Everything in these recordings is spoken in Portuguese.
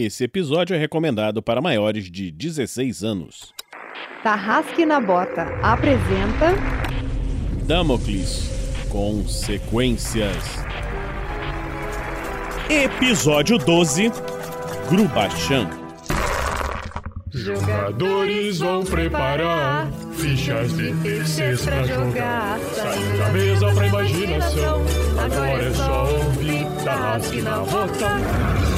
Esse episódio é recomendado para maiores de 16 anos. Tarrasque na Bota apresenta Damocles Consequências. Episódio 12 Grubachan. Jogadores vão preparar fichas de terceiros pra jogar. Saindo da mesa pra imaginação. Agora é só ouvir Tarrasque na Bota.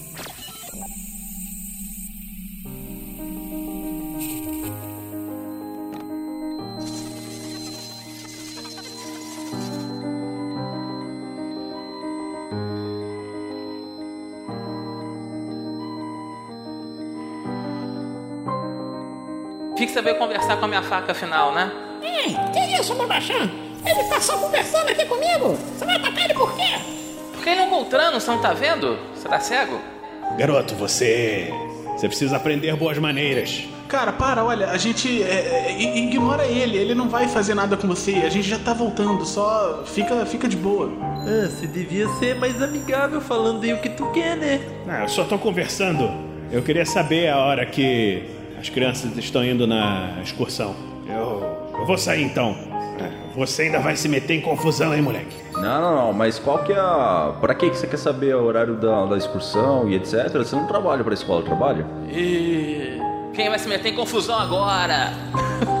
Faca afinal, né? Ei, que isso, Babachan? Ele tá só conversando aqui comigo. Você vai atacar ele por quê? Porque ele é um Goltrano, você não tá vendo? Você tá cego? Garoto, você. Você precisa aprender boas maneiras. Cara, para, olha, a gente. é, é, ignora ele, ele não vai fazer nada com você. A gente já tá voltando, só fica, fica de boa. Ah, você devia ser mais amigável falando aí o que tu quer, né? Ah, eu só tô conversando. Eu queria saber a hora que as crianças estão indo na excursão. Eu. Eu vou sair então. Ah, Você ainda vai se meter em confusão, hein, moleque? Não, não, não, mas qual que é a. Pra que que você quer saber o horário da, da excursão e etc? Você não trabalha pra escola, trabalha? E quem vai se meter em confusão agora?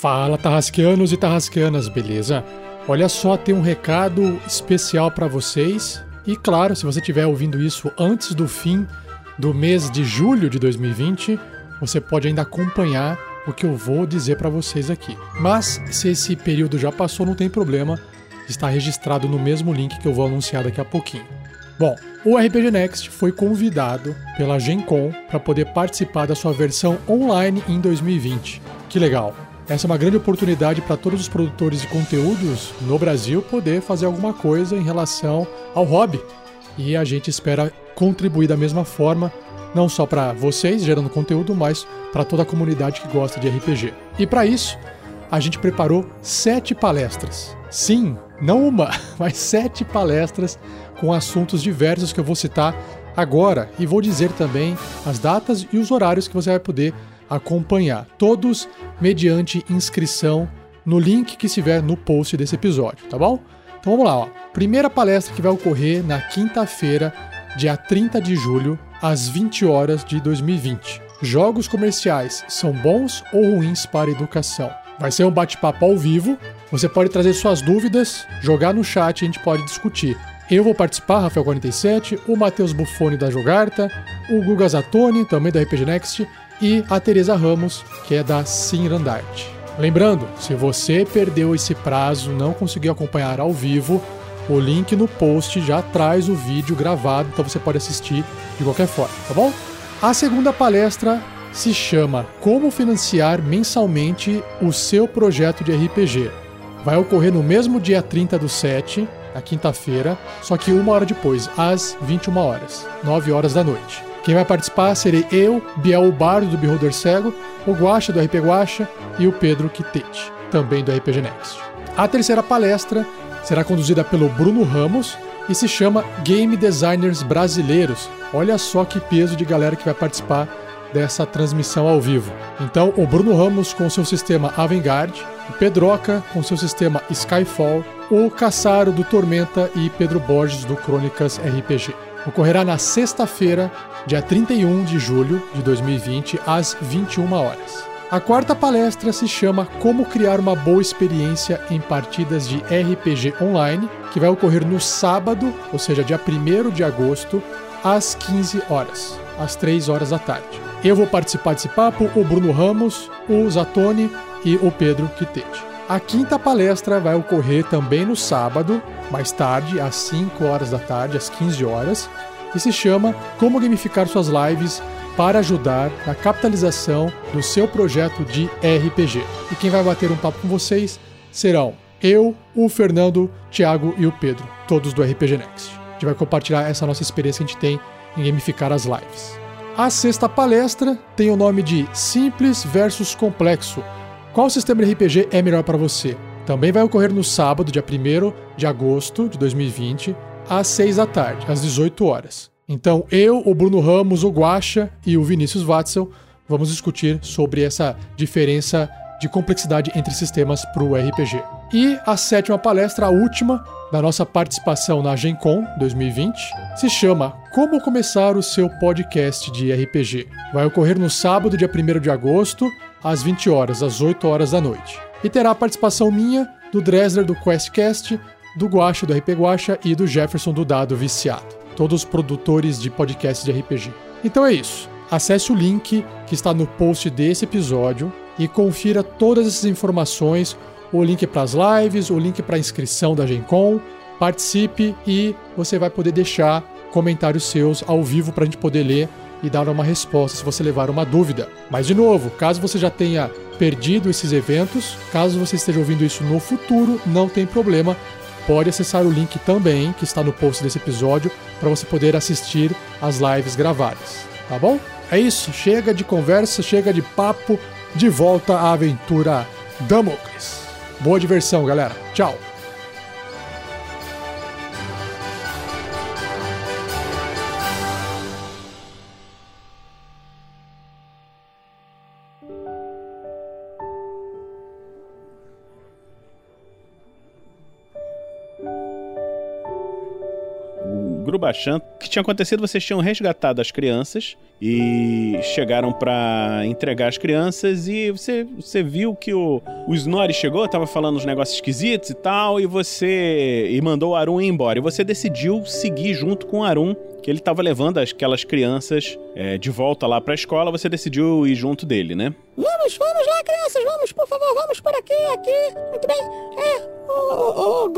Fala, tarrasqueanos e tarrasqueanas, beleza? Olha só, tem um recado especial para vocês. E claro, se você estiver ouvindo isso antes do fim do mês de julho de 2020, você pode ainda acompanhar o que eu vou dizer para vocês aqui. Mas se esse período já passou, não tem problema, está registrado no mesmo link que eu vou anunciar daqui a pouquinho. Bom, o RPG Next foi convidado pela Gen Con para poder participar da sua versão online em 2020. Que legal! Essa é uma grande oportunidade para todos os produtores de conteúdos no Brasil poder fazer alguma coisa em relação ao hobby. E a gente espera contribuir da mesma forma, não só para vocês gerando conteúdo, mas para toda a comunidade que gosta de RPG. E para isso, a gente preparou sete palestras. Sim, não uma, mas sete palestras com assuntos diversos que eu vou citar agora e vou dizer também as datas e os horários que você vai poder acompanhar, todos mediante inscrição no link que estiver no post desse episódio, tá bom? Então vamos lá, ó. Primeira palestra que vai ocorrer na quinta-feira, dia 30 de julho, às 20 horas de 2020. Jogos comerciais são bons ou ruins para a educação? Vai ser um bate-papo ao vivo. Você pode trazer suas dúvidas, jogar no chat e a gente pode discutir. Eu vou participar, Rafael47, o Matheus Buffoni da Jogarta, o Guga Zatoni, também da RPG Next, e a Teresa Ramos, que é da Sinrandart. Lembrando, se você perdeu esse prazo, não conseguiu acompanhar ao vivo, o link no post já traz o vídeo gravado, então você pode assistir de qualquer forma, tá bom? A segunda palestra se chama Como financiar mensalmente o seu projeto de RPG. Vai ocorrer no mesmo dia 30 do 7, na quinta-feira, só que uma hora depois, às 21 horas, 9 horas da noite. Quem vai participar serei eu, Biel o Bardo do Beholder Cego, o Guacha do RP Guacha e o Pedro Quitete, também do RPG Next. A terceira palestra será conduzida pelo Bruno Ramos e se chama Game Designers Brasileiros. Olha só que peso de galera que vai participar dessa transmissão ao vivo. Então, o Bruno Ramos com seu sistema Avantgarde, o Pedroca com seu sistema Skyfall, o Caçaro do Tormenta e Pedro Borges do Crônicas RPG. Ocorrerá na sexta-feira, dia 31 de julho de 2020, às 21 horas. A quarta palestra se chama Como Criar uma Boa Experiência em Partidas de RPG Online, que vai ocorrer no sábado, ou seja, dia 1 de agosto, às 15 horas, às 3 horas da tarde. Eu vou participar desse papo, o Bruno Ramos, o Zatoni e o Pedro Quitete. A quinta palestra vai ocorrer também no sábado, mais tarde, às 5 horas da tarde, às 15 horas, e se chama Como Gamificar Suas Lives para ajudar na capitalização do seu projeto de RPG. E quem vai bater um papo com vocês serão eu, o Fernando, Thiago e o Pedro, todos do RPG Next. A gente vai compartilhar essa nossa experiência que a gente tem em gamificar as lives. A sexta palestra tem o nome de Simples versus Complexo. Qual sistema de RPG é melhor para você? Também vai ocorrer no sábado, dia 1 de agosto de 2020, às 6 da tarde, às 18 horas. Então, eu, o Bruno Ramos, o Guacha e o Vinícius Watzel vamos discutir sobre essa diferença de complexidade entre sistemas para o RPG. E a sétima palestra, a última da nossa participação na GenCon 2020, se chama Como Começar o Seu Podcast de RPG. Vai ocorrer no sábado, dia 1 de agosto, às 20 horas, às 8 horas da noite. E terá a participação minha, do Dresler do QuestCast, do Guacha do RP Guacha e do Jefferson do Dado Viciado todos os produtores de podcasts de RPG. Então é isso. Acesse o link que está no post desse episódio e confira todas essas informações, o link para as lives, o link para a inscrição da GenCon. Participe e você vai poder deixar comentários seus ao vivo para a gente poder ler e dar uma resposta se você levar uma dúvida. Mas de novo, caso você já tenha perdido esses eventos, caso você esteja ouvindo isso no futuro, não tem problema pode acessar o link também, que está no post desse episódio, para você poder assistir as lives gravadas, tá bom? É isso, chega de conversa, chega de papo, de volta à aventura Damocles. Boa diversão, galera. Tchau. Grubachan. O que tinha acontecido? Vocês tinham resgatado as crianças e chegaram para entregar as crianças e você, você viu que o, o Snorri chegou, tava falando uns negócios esquisitos e tal, e você e mandou o Arun ir embora. E você decidiu seguir junto com o Arun, que ele tava levando aquelas crianças é, de volta lá pra escola, você decidiu ir junto dele, né? Vamos, vamos lá, crianças, vamos, por favor, vamos por aqui, aqui. Muito bem. É, o, o, o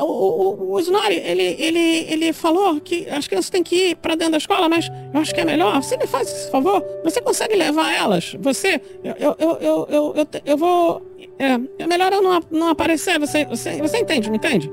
o, o, o Snorri, ele, ele, ele falou que as crianças têm que ir pra dentro da escola, mas eu acho que é melhor. Você me faz esse favor? Você consegue levar elas? Você. Eu, eu, eu, eu, eu, eu, vou. É, é melhor eu não, não aparecer. Você, você, você entende, não entende?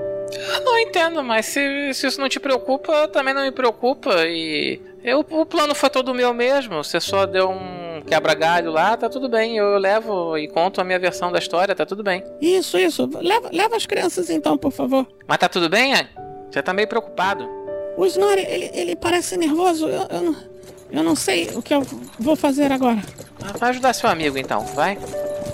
Não entendo, mas se, se isso não te preocupa, também não me preocupa. E eu, o plano foi todo meu mesmo. Você só deu um quebra-galho lá, tá tudo bem. Eu, levo e conto a minha versão da história, tá tudo bem. Isso, isso. Leva, leva as crianças então, por favor. Mas tá tudo bem, Anne? Você tá meio preocupado. O Snorri, ele, ele parece nervoso. Eu, eu, não, eu não sei o que eu vou fazer agora. Ah, vai ajudar seu amigo então, vai.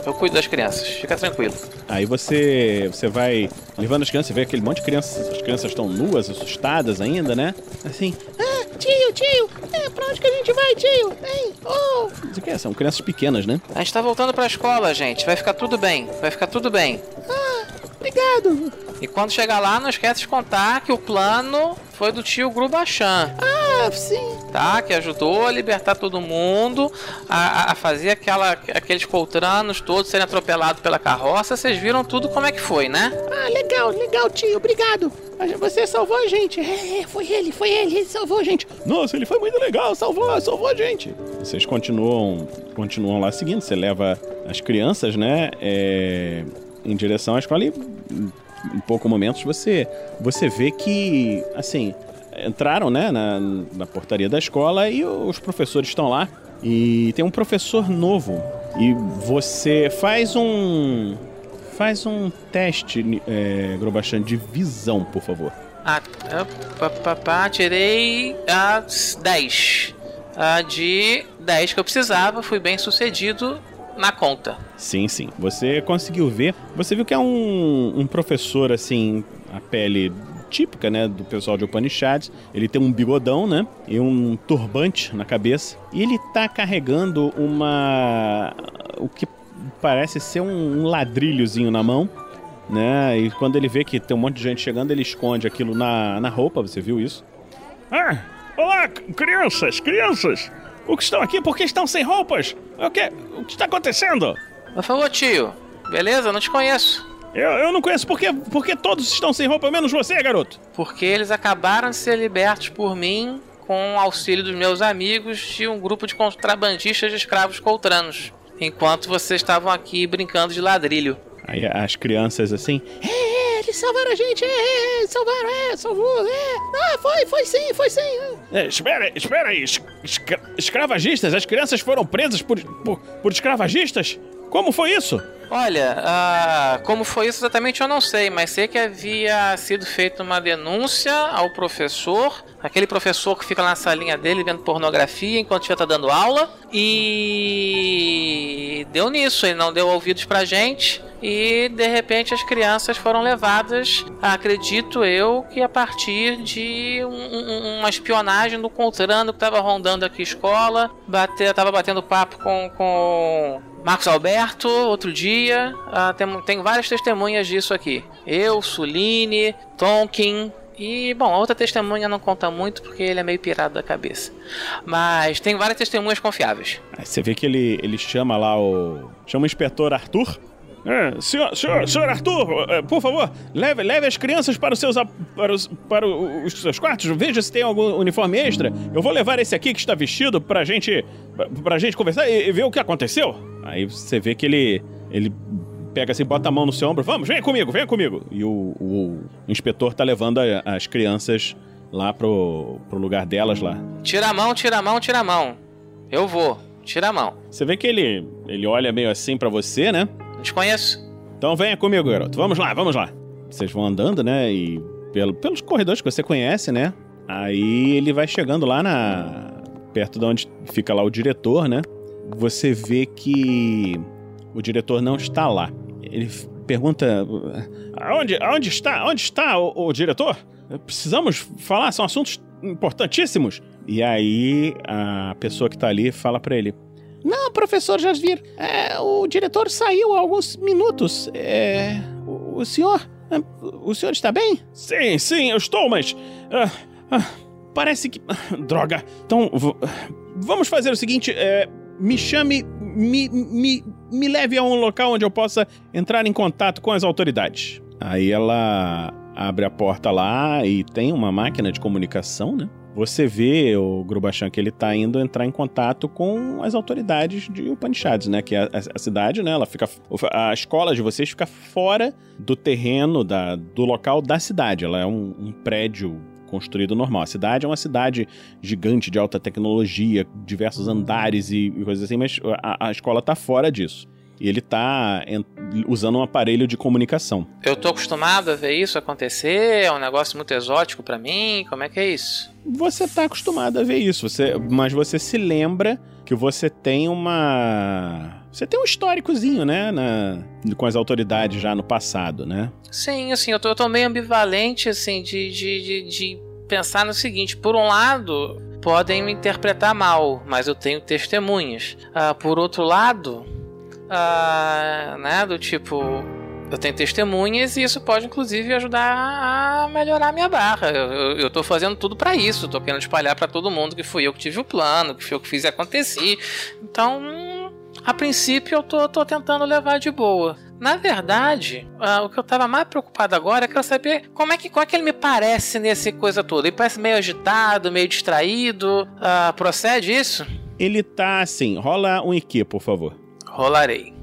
Eu cuido das crianças, fica tranquilo. Aí você você vai levando as crianças, você vê aquele monte de crianças, as crianças estão nuas, assustadas ainda, né? Assim, ah, tio, tio, é, pra onde que a gente vai, tio? Hein? Oh! Isso que é, são crianças pequenas, né? A gente tá voltando pra escola, gente, vai ficar tudo bem, vai ficar tudo bem. Ah, obrigado. E quando chegar lá, não esquece de contar que o plano foi do tio Grubachan. Ah, sim. Tá? Que ajudou a libertar todo mundo, a, a fazer aquela, aqueles coltranos todos serem atropelados pela carroça. Vocês viram tudo como é que foi, né? Ah, legal, legal, tio. Obrigado. Você salvou a gente. É, é, foi ele, foi ele. Ele salvou a gente. Nossa, ele foi muito legal. Salvou, salvou a gente. Vocês continuam, continuam lá seguindo. Você leva as crianças, né? É, em direção à escola e em poucos momentos você você vê que assim entraram né na, na portaria da escola e os professores estão lá. E tem um professor novo. E você faz um faz um teste é, Grobachan de visão por favor. Ah, papá, tirei as 10 ah, de 10 que eu precisava. Fui bem sucedido na conta. Sim, sim. Você conseguiu ver. Você viu que é um, um professor, assim, a pele típica, né, do pessoal de Upanishads. Ele tem um bigodão, né, e um turbante na cabeça. E ele tá carregando uma... o que parece ser um, um ladrilhozinho na mão, né, e quando ele vê que tem um monte de gente chegando, ele esconde aquilo na, na roupa, você viu isso? Ah, olá, crianças, crianças! O que estão aqui? Por que estão sem roupas? O que, o que está acontecendo? Por favor, tio. Beleza? Não te conheço. Eu, eu não conheço por que, por que todos estão sem roupa, menos você, garoto. Porque eles acabaram de ser libertos por mim com o auxílio dos meus amigos de um grupo de contrabandistas de escravos coltranos. Enquanto vocês estavam aqui brincando de ladrilho. Aí as crianças assim, eles salvaram a gente, é, é, salvaram, é, salvou, é. Ah, foi, foi sim, foi sim. é. É, espera, espera aí. es- escra- escravagistas? As crianças foram presas por, por, por escravagistas? Como foi isso? Olha, ah, como foi isso exatamente eu não sei, mas sei que havia sido feita uma denúncia ao professor, aquele professor que fica na salinha dele vendo pornografia enquanto já tá dando aula, e deu nisso, ele não deu ouvidos pra gente, e de repente as crianças foram levadas, acredito eu, que a partir de um- um- uma espionagem do Contrando que estava rondando aqui a escola, tava batendo papo com, com Marcos Alberto, outro dia. Ah, tem, tem várias testemunhas disso aqui. Eu, Suline, Tonkin. E, bom, a outra testemunha não conta muito porque ele é meio pirado da cabeça. Mas tem várias testemunhas confiáveis. Aí você vê que ele, ele chama lá o. Chama o inspetor Arthur. É, senhor, senhor, senhor Arthur, é, por favor, leve, leve as crianças para os seus para os, para os seus quartos. Veja se tem algum uniforme extra. Eu vou levar esse aqui que está vestido pra gente pra gente conversar e, e ver o que aconteceu. Aí você vê que ele. ele pega assim, bota a mão no seu ombro. Vamos, vem comigo, vem comigo. E o, o inspetor tá levando a- as crianças lá pro, pro lugar delas lá. Tira a mão, tira a mão, tira a mão. Eu vou. Tira a mão. Você vê que ele, ele olha meio assim pra você, né? Conheço. Então venha comigo, garoto. Vamos lá, vamos lá. Vocês vão andando, né? E pelo, pelos corredores que você conhece, né? Aí ele vai chegando lá na. perto de onde fica lá o diretor, né? Você vê que o diretor não está lá. Ele pergunta. Aonde, aonde está? Onde está o, o diretor? Precisamos falar, são assuntos importantíssimos. E aí a pessoa que tá ali fala pra ele: Não, professor Jasvir, é, o diretor saiu há alguns minutos. É, o, o senhor, é, o senhor está bem? Sim, sim, eu estou, mas. ah, ah, parece que. Droga. Então, vamos fazer o seguinte: é, me chame. Me, me, me leve a um local onde eu possa entrar em contato com as autoridades. Aí ela abre a porta lá e tem uma máquina de comunicação, né? Você vê o Grubachan que ele tá indo entrar em contato com as autoridades de Upanishads, né? Que a, a- a cidade, né? Ela fica. A escola de vocês fica fora do terreno, da, do local da cidade. Ela é um, um prédio construído normal. A cidade é uma cidade gigante de alta tecnologia, diversos andares e, e coisas assim, mas a, a escola tá fora disso. E ele tá usando um aparelho de comunicação. Eu tô acostumado a ver isso acontecer, é um negócio muito exótico pra mim. Como é que é isso? Você tá acostumado a ver isso, você, mas você se lembra que você tem uma. Você tem um históricozinho, né? Na, com as autoridades já no passado, né? Sim, assim, eu tô, eu tô meio ambivalente, assim, de, de, de, de pensar no seguinte: por um lado, podem me interpretar mal, mas eu tenho testemunhas. Ah, por outro lado, ah, né, do tipo. Eu tenho testemunhas e isso pode, inclusive, ajudar a melhorar a minha barra. Eu, eu, tô fazendo tudo pra isso. Tô querendo espalhar pra todo mundo que fui eu que tive o plano, que fui eu que fiz acontecer. Então, a princípio, eu tô, tô tentando levar de boa. Na verdade, ah, o que eu tava mais preocupado agora é que eu saber como é que, como é que ele me parece nesse coisa toda. Ele parece meio agitado, meio distraído. Ah, procede isso? Ele tá assim, rola um IQ, por favor. Rolarei.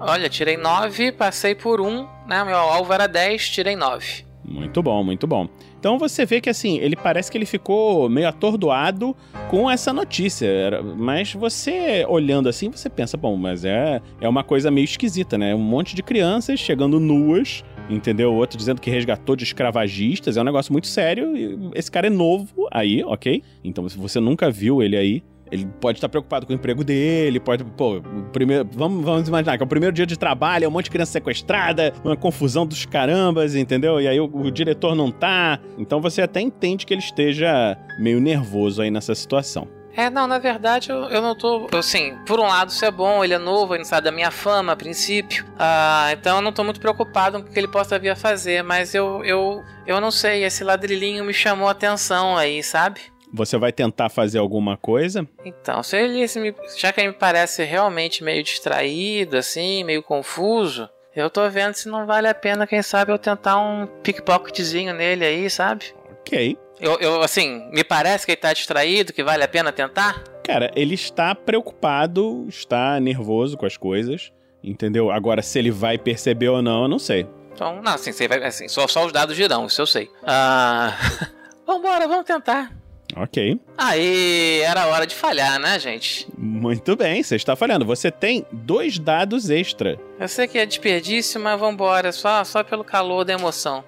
Olha, tirei 9, passei por 1, né? Meu alvo era 10, tirei 9. Muito bom, muito bom. Então você vê que assim, ele parece que ele ficou meio atordoado com essa notícia. Mas você, olhando assim, você pensa, bom, mas é, é uma coisa meio esquisita, né? Um monte de crianças chegando nuas entendeu? Outro dizendo que resgatou de escravagistas. É um negócio muito sério. Esse cara é novo aí, ok? Então, você nunca viu ele aí, ele pode estar preocupado com o emprego dele, pode, pô, primeiro, vamos, vamos imaginar que é o primeiro dia de trabalho, é um monte de criança sequestrada, uma confusão dos carambas, entendeu? E aí o, o diretor não tá. Então você até entende que ele esteja meio nervoso aí nessa situação. É, não, na verdade eu, eu não tô. Assim, por um lado isso é bom, ele é novo, ele não sabe da minha fama a princípio. Ah, então eu não tô muito preocupado com o que ele possa vir a fazer, mas eu, eu, eu não sei, esse ladrilhinho me chamou a atenção aí, sabe? Você vai tentar fazer alguma coisa? Então, se ele se me, já que ele me parece realmente meio distraído, assim, meio confuso, eu tô vendo se não vale a pena, quem sabe, eu tentar um pickpocketzinho nele aí, sabe? Ok. Eu, eu, assim, me parece que ele tá distraído, que vale a pena tentar? Cara, ele está preocupado, está nervoso com as coisas, entendeu? Agora, se ele vai perceber ou não, eu não sei. Então, não, assim, você vai, assim só, só os dados dirão, isso eu sei. Ah. Vambora, vamos tentar. Ok. Aí, era hora de falhar, né, gente? Muito bem, você está falhando. Você tem dois dados extra. Eu sei que é desperdício, mas vambora, só, só pelo calor da emoção.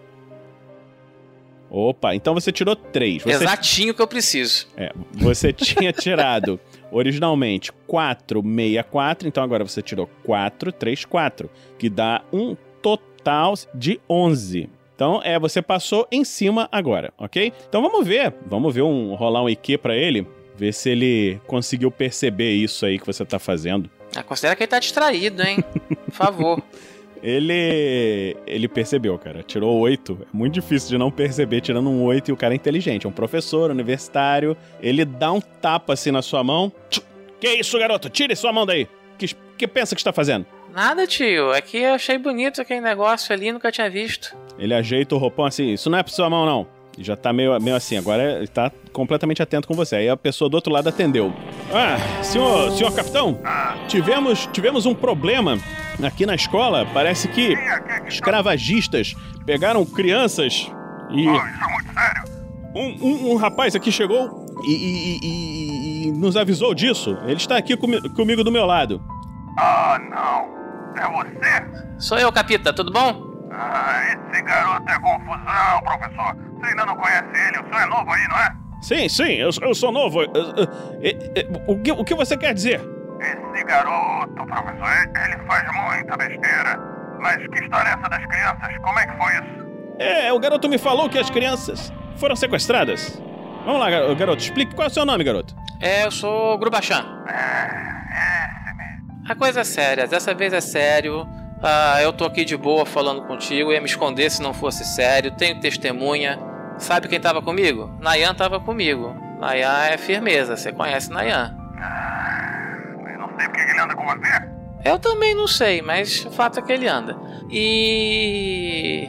Opa, então você tirou três. Você... Exatinho que eu preciso. É, você tinha tirado originalmente 464, então agora você tirou 434, que dá um total de 11. Então, é, você passou em cima agora, ok? Então vamos ver, vamos ver um rolar um IQ pra ele, ver se ele conseguiu perceber isso aí que você tá fazendo. Ah, considera que ele tá distraído, hein? Por favor. Ele ele percebeu, cara. Tirou oito. É muito difícil de não perceber tirando um oito e o cara é inteligente. É um professor universitário. Ele dá um tapa assim na sua mão. Que isso, garoto? Tire sua mão daí. Que, que pensa que está fazendo? Nada, tio. É que eu achei bonito aquele negócio ali, nunca tinha visto. Ele ajeita o roupão assim. Isso não é pra sua mão, não. E já tá meio, meio assim. Agora ele tá completamente atento com você. Aí a pessoa do outro lado atendeu. Ah, senhor, senhor capitão, tivemos, tivemos um problema aqui na escola. Parece que escravagistas pegaram crianças e. Um, um, um rapaz aqui chegou e, e- e- e nos avisou disso. Ele está aqui comi- comigo do meu lado. Ah, não. É você? Sou eu, Capita, tudo bom? Ah, esse garoto é confusão, professor. Você ainda não conhece ele, o senhor é novo aí, não é? Sim, sim, eu, eu sou novo. Eu- eu- eu- eu- o, que, o que você quer dizer? Esse garoto, professor, ele- faz muita besteira. Mas que história é essa das crianças? Como é que foi isso? É, o garoto me falou que as crianças foram sequestradas. Vamos lá, gar- garoto, explique qual é o seu nome, garoto. É, eu sou Grubachan. A coisa é séria, dessa vez é sério. Ah, eu tô aqui de boa falando contigo, ia me esconder se não fosse sério. Tenho testemunha. Sabe quem tava comigo? Nayan tava comigo. Nayan é firmeza, você conhece Nayan. Eu não sei porque ele anda com você. Eu também não sei, mas o fato é que ele anda. E.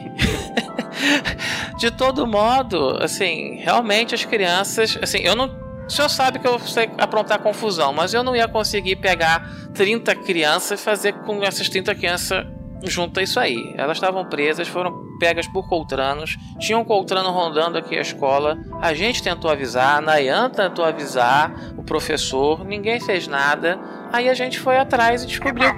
de todo modo, assim, realmente as crianças. Assim, eu não. O senhor sabe que eu sei aprontar confusão, mas eu não ia conseguir pegar 30 crianças e fazer com essas 30 crianças junto a isso aí. Elas estavam presas, foram pegas por coltranos, tinham um coltrano rondando aqui a escola. A gente tentou avisar, a Nayan tentou avisar o professor, ninguém fez nada. Aí a gente foi atrás e descobriu.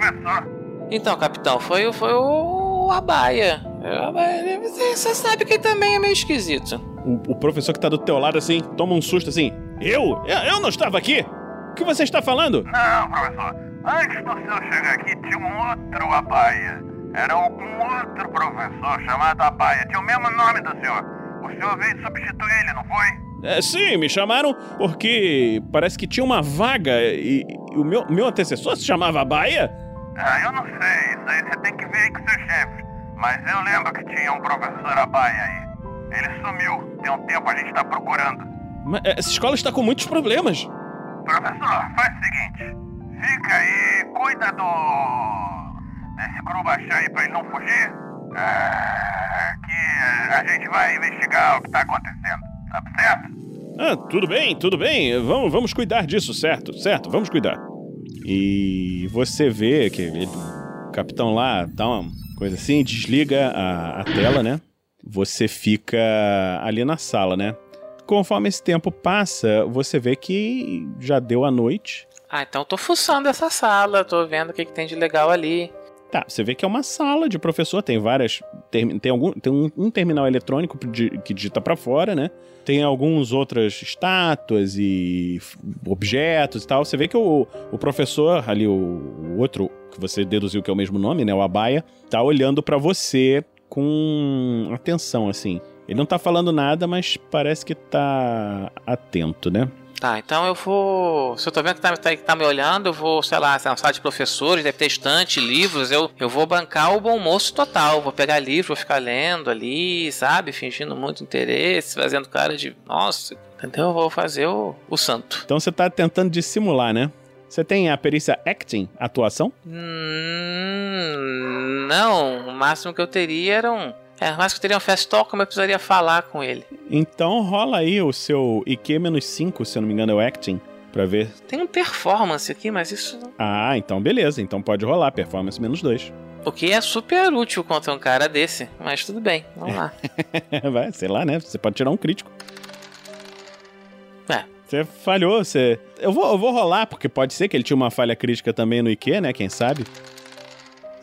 Então, capitão, foi, o- foi o Abaia. O Abaia, Você você sabe que também é meio esquisito. O, o professor que tá do teu lado assim, toma um susto assim. Eu? Eu, não estava aqui? O que você está falando? Não, professor. Antes do senhor chegar aqui, tinha um outro Abaia. Era um outro professor chamado Abaia. Tinha o mesmo nome do senhor. O senhor veio substituir ele, não foi? É, sim, me chamaram porque parece que tinha uma vaga e, e o meu, meu antecessor se chamava Baia. Ah, eu não sei. Isso aí você tem que ver aí com seu chefe. Mas eu lembro que tinha um professor Abaia aí. Ele sumiu. Tem um tempo a gente tá procurando. Mas é, essa escola está com muitos problemas. Professor, faz o seguinte. Fica aí, cuida do... Desse Grubachã aí pra ele não fugir. Ah, que a gente vai investigar o que tá acontecendo. Tá certo? Ah, tudo bem, tudo bem. Vamos, vamos cuidar disso, certo? Certo, vamos cuidar. E você vê que ele- o capitão lá dá uma coisa assim, desliga a, a tela, né? Você fica ali na sala, né? Conforme esse tempo passa, você vê que já deu a noite. Ah, então eu tô fuçando essa sala, tô vendo o que, que tem de legal ali. Tá, você vê que é uma sala de professor, tem várias ter- tem, algum, tem um, um terminal eletrônico que digita pra fora, né? Tem alguns outras estátuas e objetos e tal. Você vê que o, o professor ali, o, o outro que você deduziu que é o mesmo nome, né? O Abaia, tá olhando pra você com atenção, assim. Ele não tá falando nada, mas parece que tá atento, né? Tá, então eu vou. Se eu tô vendo que tá, tá, tá me olhando, eu vou, sei lá, um sala de professores, deve ter estante, livros, eu, eu vou bancar o bom moço total. Vou pegar livro, vou ficar lendo ali, sabe? Fingindo muito interesse, fazendo cara de. Nossa, entendeu? Eu vou fazer o, o santo. Então você tá tentando dissimular, né? Você tem a perícia acting, atuação? Hum, não, o máximo que eu teria era um. É, máximo que eu teria um fast talk, mas eu precisaria falar com ele. Então rola aí o seu IQ-5, se eu não me engano, é o acting, pra ver. Tem um performance aqui, mas isso. Ah, então beleza. Então pode rolar, performance menos 2. O que é super útil contra um cara desse, mas tudo bem, vamos lá. Vai, sei lá, né? Você pode tirar um crítico. É. Você falhou, você. Eu vou, eu vou rolar, porque pode ser que ele tinha uma falha crítica também no IQ, né? Quem sabe?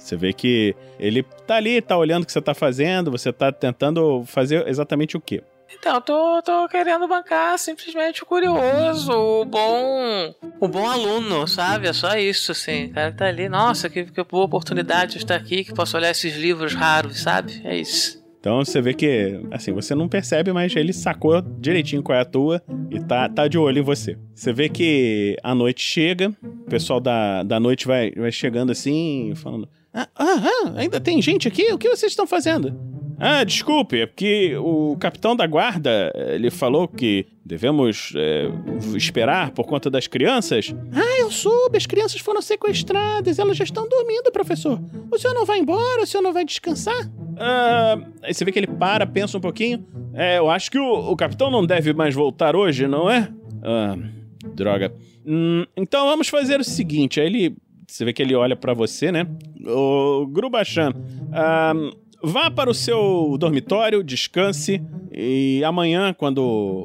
Você vê que ele tá ali, tá olhando o que você tá fazendo, você tá tentando fazer exatamente o quê? Então, eu tô, tô querendo bancar simplesmente o curioso, o bom. O bom aluno, sabe? É só isso, assim. O cara tá ali, nossa, que, que boa oportunidade de estar aqui, que posso olhar esses livros raros, sabe? É isso. Então você vê que, assim, você não percebe, mas ele sacou direitinho qual é a tua e tá, tá de olho em você. Você vê que a noite chega, o pessoal da, da noite vai, vai chegando assim, falando: ah, ah, ainda tem gente aqui? O que vocês estão fazendo? Ah, desculpe, é porque o capitão da guarda, eh, ele falou que devemos eh, esperar por conta das crianças. Ah, eu soube, as crianças foram sequestradas, elas já estão dormindo, professor. O senhor não vai embora? O senhor não vai descansar? Ah, aí você vê que ele para, pensa um pouquinho. É, eu acho que o, o capitão não deve mais voltar hoje, não é? Ah, droga. Hum, então vamos fazer o seguinte, aí ele... Você vê que ele olha pra você, né? O Grubachan, ah, vá para o seu dormitório, descanse e amanhã, quando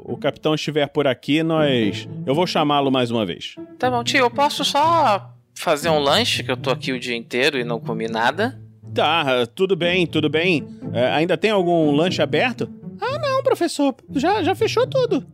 o capitão estiver por aqui, nós... Eu vou chamá-lo mais uma vez. Tá bom, tio, eu posso só fazer um lanche, que eu tô aqui o dia inteiro e não comi nada? Tá, tudo bem, tudo bem. É, ainda tem algum lanche aberto? Ah, não, professor. Já, já fechou tudo.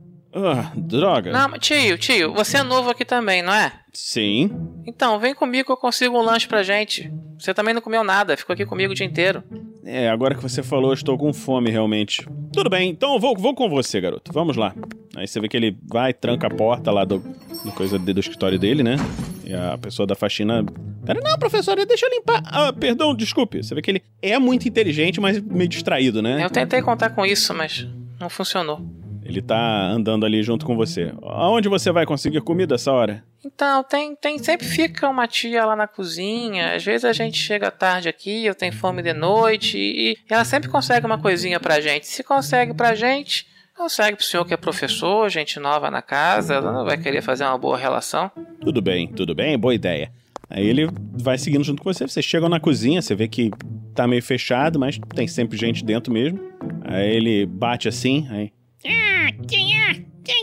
Ah, droga. Não, tio, tio, você é novo aqui também, não é? Sim. Então, vem comigo que eu consigo um lanche pra gente. Você também não comeu nada, ficou aqui comigo o dia inteiro. É, agora que você falou, eu estou com fome realmente. Tudo bem, então eu vou, vou com você, garoto. Vamos lá. Aí você vê que ele vai, tranca a porta lá do, do coisa do escritório dele, né? E a pessoa da faxina. Pera, não, professora, deixa eu limpar. Ah, perdão, desculpe. Você vê que ele é muito inteligente, mas meio distraído, né? Eu tentei contar com isso, mas não funcionou. Ele tá andando ali junto com você. Aonde você vai conseguir comida essa hora? Então, tem, tem sempre fica uma tia lá na cozinha. Às vezes a gente chega tarde aqui, eu tenho fome de noite e, e ela sempre consegue uma coisinha pra gente. Se consegue pra gente, consegue pro senhor que é professor, gente nova na casa, ela vai querer fazer uma boa relação. Tudo bem, tudo bem, boa ideia. Aí ele vai seguindo junto com você. Vocês chegam na cozinha, você vê que tá meio fechado, mas tem sempre gente dentro mesmo. Aí ele bate assim, aí.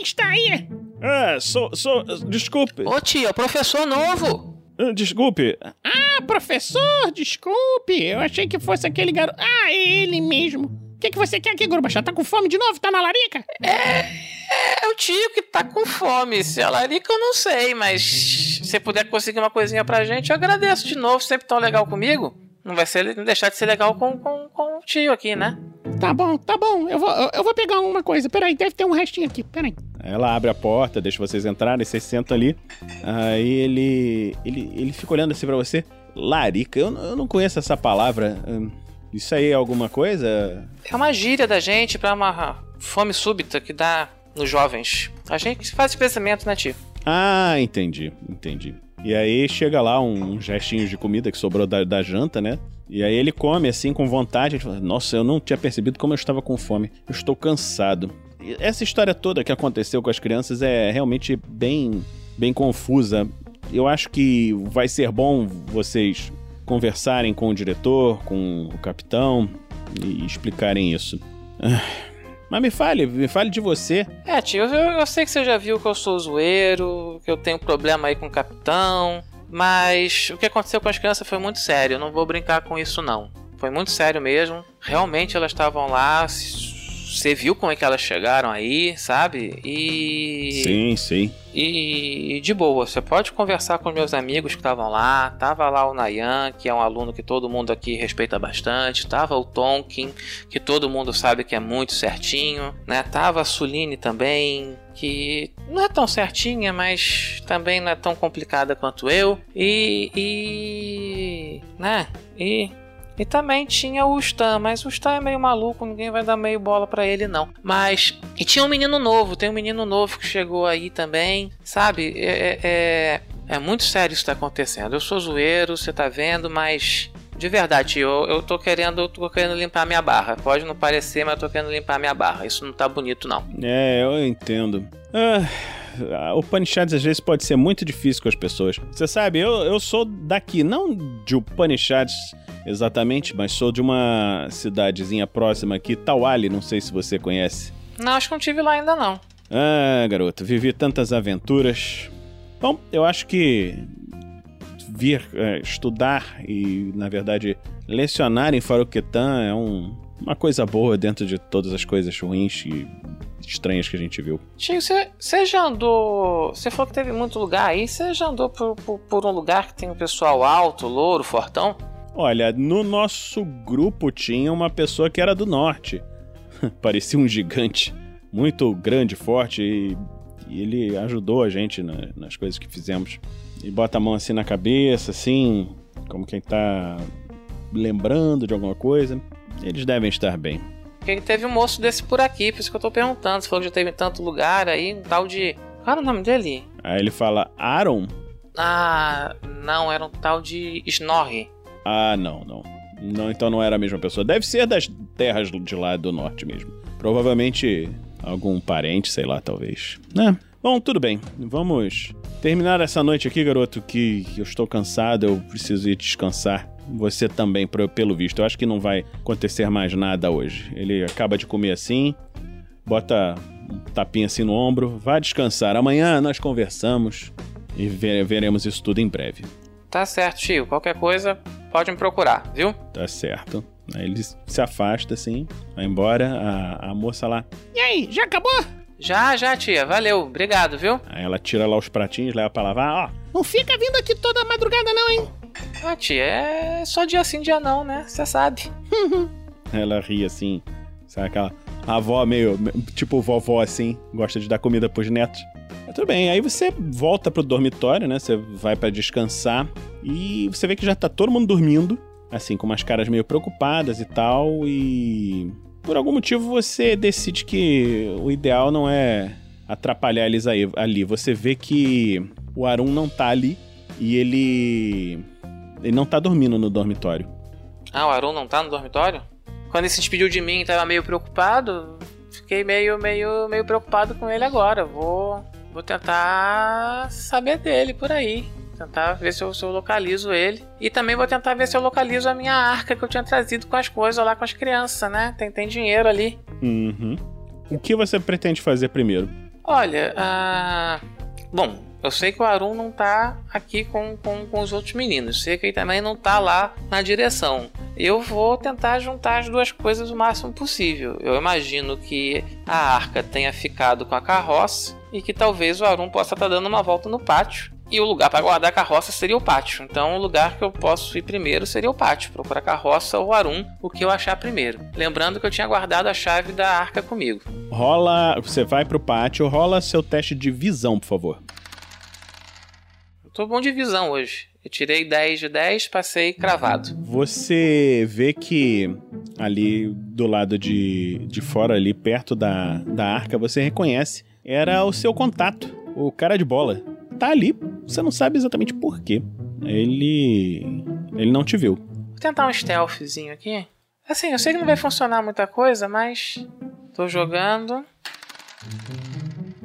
Está aí? Ah, sou. sou. Desculpe. Ô tio, é professor novo! Ah, Desculpe. Ah, professor, desculpe. Eu achei que fosse aquele garoto. Ah, ele mesmo. O que, que você quer aqui, Gorbacha? Tá com fome de novo? Tá na larica? É o tio que tá com fome. Se é larica, eu não sei, mas se puder conseguir uma coisinha pra gente, eu agradeço de novo. Sempre tão legal comigo. Não vai ser, não deixar de ser legal com, com, com o tio aqui, né? Tá bom, tá bom. Eu vou, eu, eu vou pegar uma coisa. Peraí, deve ter um restinho aqui. Peraí. Ela abre a porta, deixa vocês entrarem, vocês sentam ali. Aí ele. Ele, ele fica olhando assim pra você. Larica, eu, não- eu não conheço essa palavra. Hum, Isso aí é alguma coisa? É uma gíria da gente pra uma fome súbita que dá nos jovens. A gente faz esse pensamento, né, tio? Ah, entendi, entendi. E aí chega lá um- uns restinhos de comida que sobrou da, da janta, né? E aí ele come assim com vontade. Ele fala, Nossa, eu não tinha percebido como eu estava com fome. Eu estou cansado. Essa história toda que aconteceu com as crianças é realmente bem, bem confusa. Eu acho que vai ser bom vocês conversarem com o diretor, com o capitão e explicarem isso. Ah, Mas me fale, me fale de você. É, tio, eu, eu sei que você já viu que eu sou zoeiro, que eu tenho problema aí com o capitão, mas o que aconteceu com as crianças foi muito sério, eu não vou brincar com isso não. Foi muito sério mesmo. Realmente elas estavam lá. Você viu como é que elas chegaram aí, sabe? E. Sim, sim. E de boa, você pode conversar com meus amigos que estavam lá. Tava lá o Nayan, que é um aluno que todo mundo aqui respeita bastante. Tava o Tonkin, que todo mundo sabe que é muito certinho, né? Tava a Suline também, que não é tão certinha, mas também não é tão complicada quanto eu. E. e né? E e também tinha o Stan, mas o Stan é meio maluco, ninguém vai dar meio bola para ele não. Mas e tinha um menino novo, tem um menino novo que chegou aí também, sabe? É, é, é, é muito sério isso que tá acontecendo. Eu sou zoeiro, você tá vendo, mas de verdade, eu, eu tô querendo, eu tô querendo limpar minha barra. Pode não parecer, mas eu tô querendo limpar minha barra. Isso não tá bonito não. É, eu entendo. Ah, o Upanishads às vezes pode ser muito difícil com as pessoas. Você sabe, eu, eu sou daqui, não de Upanishads exatamente, mas sou de uma cidadezinha próxima aqui, Tawali, não sei se você conhece. Não, acho que não tive lá ainda não. Ah, garoto, vivi tantas aventuras. Bom, eu acho que vir é, estudar e, na verdade, lecionar em Faroquetan é um, uma coisa boa dentro de todas as coisas ruins e estranhas que a gente viu. Tio, você já andou. Você falou que teve muito lugar aí. Você já andou por, por, por, um lugar que tem um pessoal alto, louro, fortão? Olha, no nosso grupo tinha uma pessoa que era do norte. Parecia um gigante, muito grande, forte, e, e ele ajudou a gente na, nas coisas que fizemos. E bota a mão assim na cabeça, assim, como quem tá lembrando de alguma coisa. Eles devem estar bem. Porque teve um moço desse por aqui, por isso que eu tô perguntando. Você falou que já teve em tanto lugar aí, um tal de. Qual era o nome dele? Aí ele fala Aaron? Ah, não, era um tal de Snorri. Ah, não, não. Não, então não era a mesma pessoa. Deve ser das terras de lá do norte mesmo. Provavelmente algum parente, sei lá, talvez. É. Bom, tudo bem. Vamos terminar essa noite aqui, garoto, que eu estou cansado, eu preciso ir descansar. Você também, pelo visto. Eu acho que não vai acontecer mais nada hoje. Ele acaba de comer assim, bota um tapinha assim no ombro, vai descansar. Amanhã nós conversamos e veremos isso tudo em breve. Tá certo, tio. Qualquer coisa, pode me procurar, viu? Tá certo. Aí ele se afasta assim, vai embora. A, a moça lá. E aí, já acabou? Já, já, tia. Valeu. Obrigado, viu? Aí ela tira lá os pratinhos, leva pra lavar. Ó, não fica vindo aqui toda madrugada, não, hein? Ah, tia, é só dia sim, dia não, né? Você sabe. ela ri assim. Sabe aquela avó meio. Tipo vovó assim, gosta de dar comida pros netos. Mas tudo bem, aí você volta pro dormitório, né? Você vai para descansar e você vê que já tá todo mundo dormindo, assim, com umas caras meio preocupadas e tal, e por algum motivo você decide que o ideal não é atrapalhar eles aí, ali. Você vê que o Arun não tá ali e ele ele não tá dormindo no dormitório. Ah, o Arun não tá no dormitório? Quando ele se despediu de mim, tava meio preocupado. Fiquei meio meio meio preocupado com ele agora. Vou Vou tentar saber dele por aí. Tentar ver se eu, se eu, localizo ele. E também vou tentar ver se eu localizo a minha arca que eu tinha trazido com as coisas lá com as crianças, né? Tem, tem dinheiro ali. Uhum. O que você pretende fazer primeiro? Olha, uh... bom, eu sei que o Arun não tá aqui com, com, com os outros meninos. Sei que ele também não tá lá na direção. Eu vou tentar juntar as duas coisas o máximo possível. Eu imagino que a arca tenha ficado com a carroça e que talvez o Arun possa estar tá dando uma volta no pátio. E o lugar para guardar a carroça seria o pátio. Então o lugar que eu posso ir primeiro seria o pátio. Procurar a carroça ou o Arun, o que eu achar primeiro. Lembrando que eu tinha guardado a chave da arca comigo. Rola. Você vai pro pátio, rola seu teste de visão, por favor. Eu tô bom de visão hoje. Eu tirei 10 de 10, passei cravado. Você vê que ali do lado de, de fora, ali perto da, da arca, você reconhece era o seu contato, o cara de bola. Tá ali, você não sabe exatamente por quê. Ele. Ele não te viu. Vou tentar um stealthzinho aqui. Assim, eu sei que não vai funcionar muita coisa, mas. Tô jogando.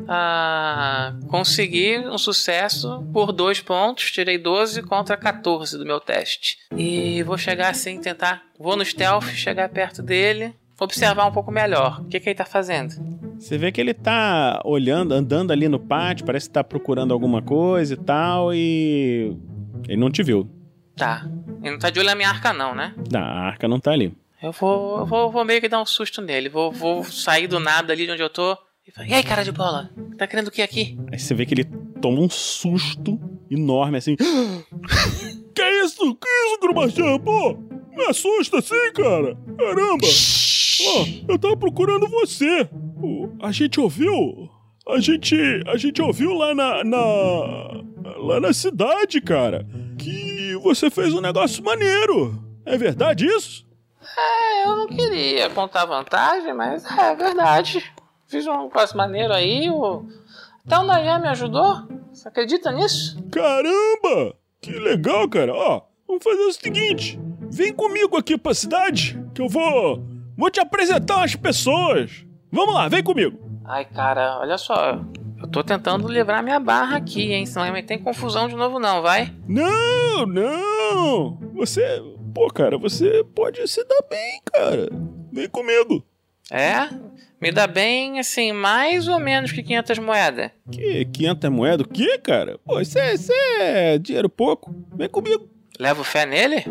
Ah, consegui um sucesso por dois pontos. Tirei 12 contra 14 do meu teste. E vou chegar assim, tentar. Vou no stealth, chegar perto dele observar um pouco melhor. O que, que ele tá fazendo? Você vê que ele tá olhando, andando ali no pátio, parece que tá procurando alguma coisa e tal, e. Ele não te viu. Tá. Ele não tá de olho na minha arca, não, né? Não, a arca não tá ali. Eu vou, eu vou, vou meio que dar um susto nele. Vou, vou sair do nada ali de onde eu tô. E, falar, e aí, cara de bola? Tá querendo o que aqui? Aí você vê que ele toma um susto enorme assim. Que isso? Que isso, Grubachan? Pô, me assusta assim, cara. Caramba. Ó, eu tava procurando você. A gente ouviu. A gente. A gente ouviu lá na. na lá na cidade, cara. Que você fez um negócio maneiro. É verdade isso? É, eu não queria contar vantagem, mas é verdade. Fiz um negócio maneiro aí. O... Até o Nayan me ajudou. Você acredita nisso? Caramba! Que legal, cara. Ó, vamos fazer o seguinte. Vem comigo aqui pra cidade, que eu vou. Vou te apresentar umas pessoas. Vamos lá, vem comigo. Ai, cara, olha só. Eu tô tentando livrar minha barra aqui, hein? Senão vai ter confusão de novo, não, vai? Não, não. Você. Pô, cara, você pode se dar bem, cara. Vem comigo. É? Me dá bem, assim, mais ou menos que 500 moedas. Que 500 moedas? O que, cara? Pô, isso é, isso é dinheiro pouco. Vem comigo. Levo fé nele?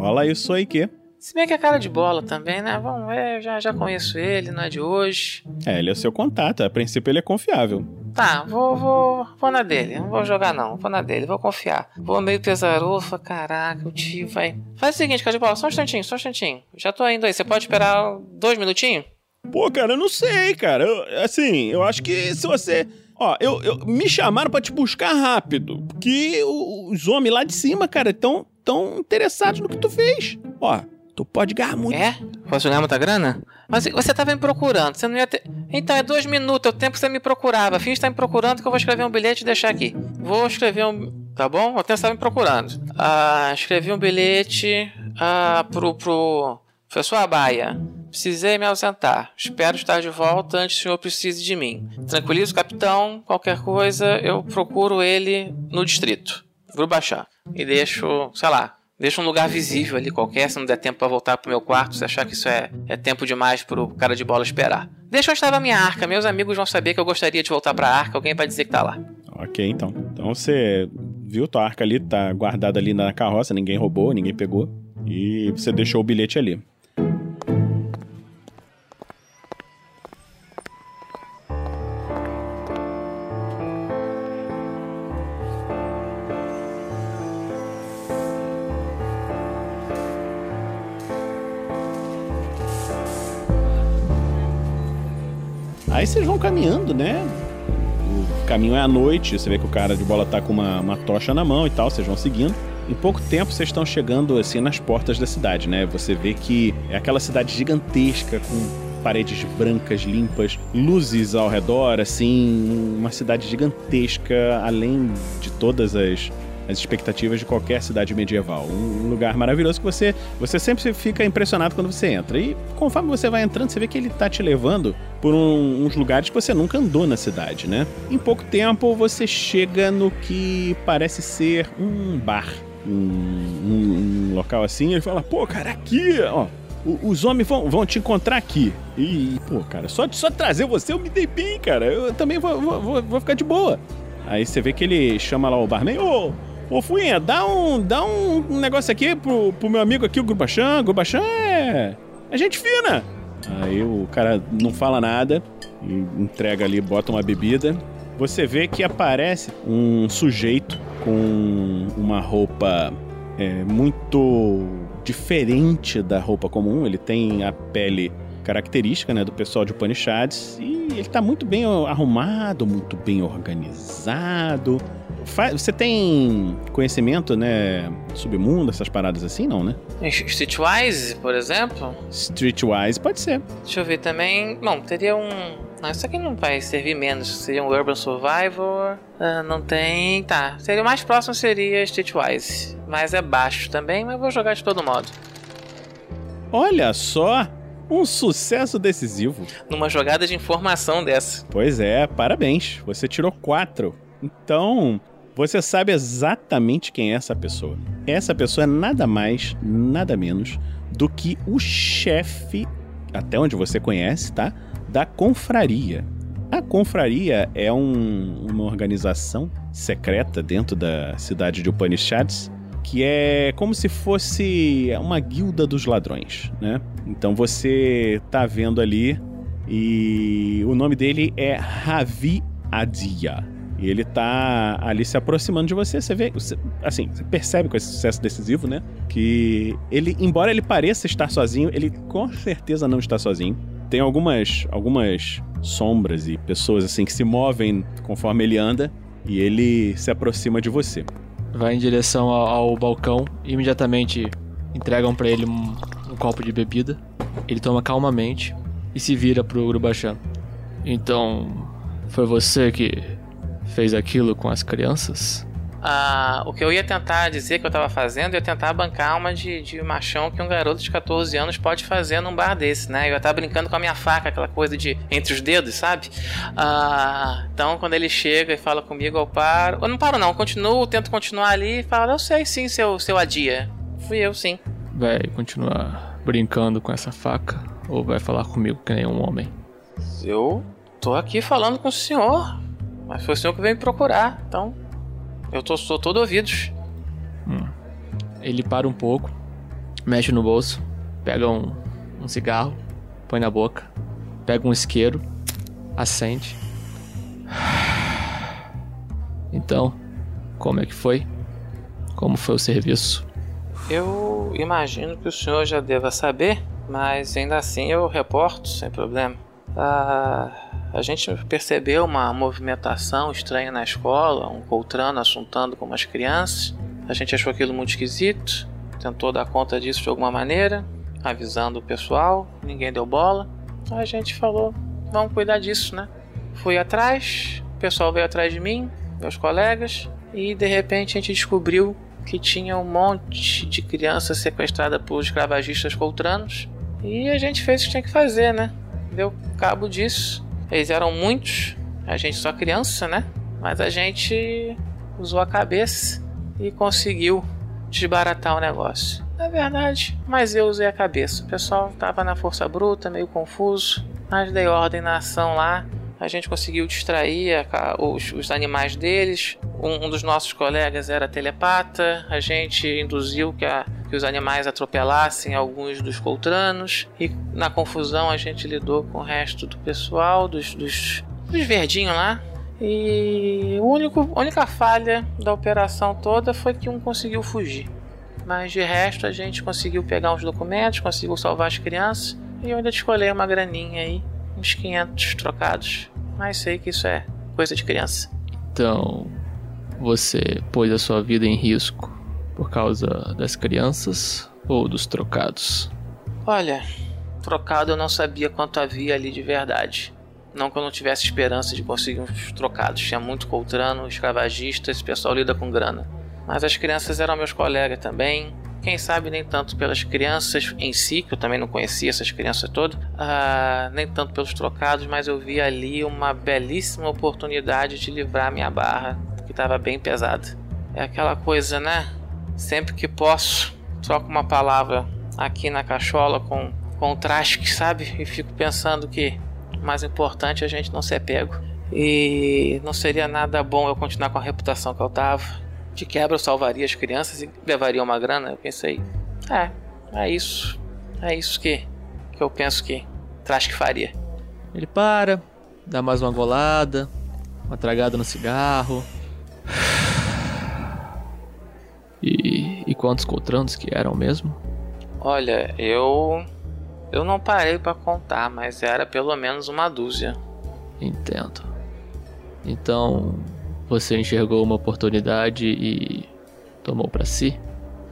Rola isso aí que. Se bem que é cara de bola também, né? Vamos ver, eu já, já conheço ele, não é de hoje. É, ele é o seu contato. A princípio ele é confiável. Tá, vou, vou, vou na dele. Não vou jogar não, vou na dele, vou confiar. Vou meio pesaroso, caraca, o tio vai... Faz o seguinte, cara de bola, só um instantinho, só um instantinho. Já tô indo aí, você pode esperar dois minutinhos? Pô, cara, eu não sei, cara. Eu, assim, eu acho que se você. Ó, eu, eu me chamaram pra te buscar rápido. Porque os homens lá de cima, cara, tão, tão interessados no que tu fez. Ó, tu pode ganhar muito. É? Posso ganhar muita grana? Mas você tava me procurando, você não ia ter. Então é dois minutos, é o tempo que você me procurava. Finge estar me procurando que eu vou escrever um bilhete e deixar aqui. Vou escrever um. Tá bom? Tempo você tá me procurando. Ah, escrevi um bilhete ah, pro, pro professor Abaia. Precisei me ausentar. Espero estar de volta antes que o senhor precise de mim. Tranquilize o capitão. Qualquer coisa, eu procuro ele no distrito. Grubachá. E deixo, sei lá, deixo um lugar visível ali qualquer, se não der tempo para voltar pro meu quarto, se achar que isso é, é tempo demais pro cara de bola esperar. Deixa onde estava a minha arca. Meus amigos vão saber que eu gostaria de voltar pra arca. Alguém vai dizer que tá lá. Ok, então. Então você viu tua arca ali, tá guardada ali na carroça, ninguém roubou, ninguém pegou. E você deixou o bilhete ali. Aí vocês vão caminhando, né? O caminho é à noite, você vê que o cara de bola tá com uma, uma tocha na mão e tal, vocês vão seguindo. Em pouco tempo vocês estão chegando assim nas portas da cidade, né? Você vê que é aquela cidade gigantesca com paredes brancas limpas, luzes ao redor, assim, uma cidade gigantesca, além de todas as as expectativas de qualquer cidade medieval. Um lugar maravilhoso que você, você sempre fica impressionado quando você entra. E conforme você vai entrando, você vê que ele tá te levando por um, uns lugares que você nunca andou na cidade, né? Em pouco tempo você chega no que parece ser um bar. Um, um, um local assim, ele fala, pô, cara, aqui, ó, os homens vão, vão te encontrar aqui. E, pô, cara, só, só trazer você eu me dei bem, cara. Eu também vou, vou, vou ficar de boa. Aí você vê que ele chama lá o barman, ô, Ô, Fuinha, dá um, dá um negócio aqui pro, pro meu amigo aqui, o Grubachan. Grubachan é, é gente fina. Aí o cara não fala nada e entrega ali, bota uma bebida. Você vê que aparece um sujeito com uma roupa é, muito diferente da roupa comum. Ele tem a pele característica né, do pessoal de Upanishads e ele está muito bem arrumado, muito bem organizado. Você tem conhecimento, né? Submundo, essas paradas assim, não, né? Streetwise, por exemplo? Streetwise pode ser. Deixa eu ver também. Bom, teria um. Não, isso aqui não vai servir menos. Seria um Urban Survivor. Uh, não tem. Tá. Seria o mais próximo seria Streetwise. Mas é baixo também, mas vou jogar de todo modo. Olha só! Um sucesso decisivo. Numa jogada de informação dessa. Pois é, parabéns. Você tirou quatro. Então, você sabe exatamente quem é essa pessoa. Essa pessoa é nada mais, nada menos do que o chefe, até onde você conhece, tá? Da confraria. A confraria é um, uma organização secreta dentro da cidade de Upanishads que é como se fosse uma guilda dos ladrões, né? Então você tá vendo ali e o nome dele é Ravi Adia. E ele tá ali se aproximando de você. Você vê, você, assim, você percebe com esse sucesso decisivo, né? Que ele, embora ele pareça estar sozinho, ele com certeza não está sozinho. Tem algumas, algumas sombras e pessoas assim que se movem conforme ele anda e ele se aproxima de você. Vai em direção ao, ao balcão e imediatamente entregam para ele um, um, copo de bebida. Ele toma calmamente e se vira pro Urubachan. Então, foi você que fez aquilo com as crianças? Ah, o que eu ia tentar dizer que eu tava fazendo, eu ia tentar bancar uma de, de machão que um garoto de 14 anos pode fazer num bar desse, né? Eu ia estar brincando com a minha faca, aquela coisa de entre os dedos, sabe? Ah, então, quando ele chega e fala comigo, eu paro. Eu não paro, não, eu continuo, tento continuar ali e falo, eu sei sim, seu, seu Adia. Fui eu, sim. Vai continuar brincando com essa faca? Ou vai falar comigo que nem um homem? Eu tô aqui falando com o senhor. Mas foi o senhor que veio me procurar, então eu tô, sou todo ouvidos. Hum. Ele para um pouco, mexe no bolso, pega um, um cigarro, põe na boca, pega um isqueiro, acende. Então, como é que foi? Como foi o serviço? Eu imagino que o senhor já deva saber, mas ainda assim eu reporto sem problema. Ah, a gente percebeu uma movimentação estranha na escola, um coltrano assuntando com umas crianças. A gente achou aquilo muito esquisito, tentou dar conta disso de alguma maneira, avisando o pessoal, ninguém deu bola. A gente falou, vamos cuidar disso, né? Fui atrás, o pessoal veio atrás de mim, meus colegas, e de repente a gente descobriu que tinha um monte de crianças sequestradas por escravagistas coltranos. E a gente fez o que tinha que fazer, né? Deu cabo disso eles eram muitos, a gente só criança, né? Mas a gente usou a cabeça e conseguiu desbaratar o negócio. Na verdade, mas eu usei a cabeça. O pessoal tava na força bruta, meio confuso, mas dei ordem na ação lá. A gente conseguiu distrair a, os, os, animais deles. Um, um, dos nossos colegas era telepata. A gente induziu que a, que os animais atropelassem alguns dos coltranos e na confusão a gente lidou com o resto do pessoal, dos, dos, dos verdinhos lá. E o único, a única falha da operação toda foi que um conseguiu fugir. Mas de resto a gente conseguiu pegar uns documentos, conseguiu salvar as crianças e eu ainda escolhi uma graninha aí, uns 500 trocados. Mas sei que isso é coisa de criança. Então, você pôs a sua vida em risco por causa das crianças ou dos trocados? Olha, trocado eu não sabia quanto havia ali de verdade. Não que eu não tivesse esperança de conseguir uns trocados. Tinha muito coltrano, escravagista, esse pessoal lida com grana. Mas as crianças eram meus colegas também. Quem sabe nem tanto pelas crianças em si, que eu também não conhecia essas crianças todas, uh, nem tanto pelos trocados, mas eu vi ali uma belíssima oportunidade de livrar minha barra, que estava bem pesada. É aquela coisa, né? Sempre que posso, troco uma palavra aqui na cachola com, com o Trask, sabe? E fico pensando que o mais importante é a gente não ser pego. E não seria nada bom eu continuar com a reputação que eu tava. De quebra eu salvaria as crianças e levaria uma grana. Eu pensei, é, é isso. É isso que, que eu penso que Trask faria. Ele para, dá mais uma golada, uma tragada no cigarro. E, e quantos Coltranos que eram mesmo? Olha, eu. Eu não parei para contar, mas era pelo menos uma dúzia. Entendo. Então, você enxergou uma oportunidade e tomou para si?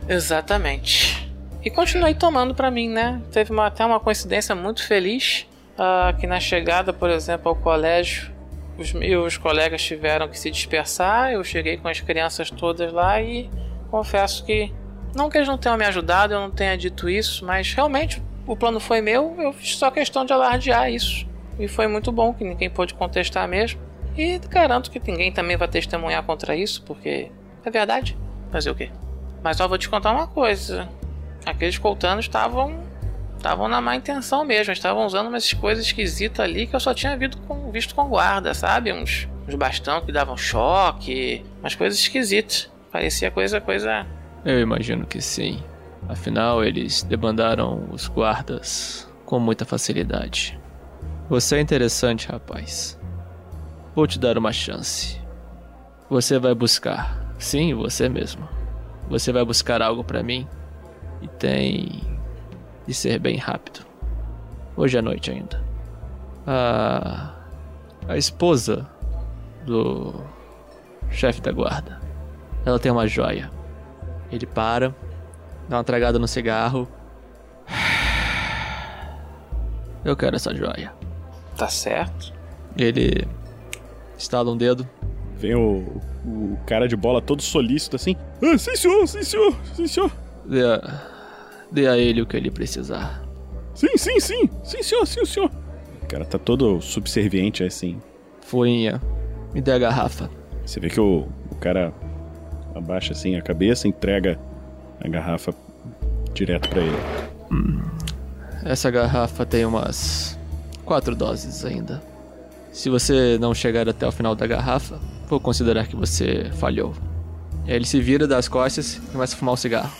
Exatamente. E continuei tomando para mim, né? Teve uma, até uma coincidência muito feliz uh, que na chegada, por exemplo, ao colégio, os meus colegas tiveram que se dispersar. Eu cheguei com as crianças todas lá e confesso que não que eles não tenham me ajudado, eu não tenha dito isso, mas realmente o plano foi meu, eu fiz só questão de alardear isso. E foi muito bom que ninguém pôde contestar mesmo. E garanto que ninguém também vai testemunhar contra isso, porque é verdade. Fazer o quê? Mas só vou te contar uma coisa. Aqueles coltanos estavam estavam na má intenção mesmo, estavam usando umas coisas esquisitas ali que eu só tinha visto com, visto com guarda, sabe? Uns, uns bastão que davam choque, umas coisas esquisitas. Parecia coisa, coisa Eu imagino que sim. Afinal, eles debandaram os guardas com muita facilidade. Você é interessante, rapaz. Vou te dar uma chance. Você vai buscar. Sim, você mesmo. Você vai buscar algo pra mim e tem de ser bem rápido. Hoje à noite ainda. A a esposa do chefe da guarda. Ela tem uma joia. Ele para, dá uma tragada no cigarro. Eu quero essa joia. Tá certo. Ele estala um dedo. Vem o, o cara de bola todo solícito assim. Ah, sim, senhor, sim, senhor, sim, senhor. Dê a, dê a ele o que ele precisar. Sim, sim, sim, sim, senhor, sim, senhor. O cara tá todo subserviente assim. Fuinha, me dê a garrafa. Você vê que o, o cara abaixa assim a cabeça, entrega a garrafa direto para ele. Hum. Essa garrafa tem umas quatro doses ainda. Se você não chegar até o final da garrafa, vou considerar que você falhou. E aí ele se vira das costas e começa a fumar um cigarro.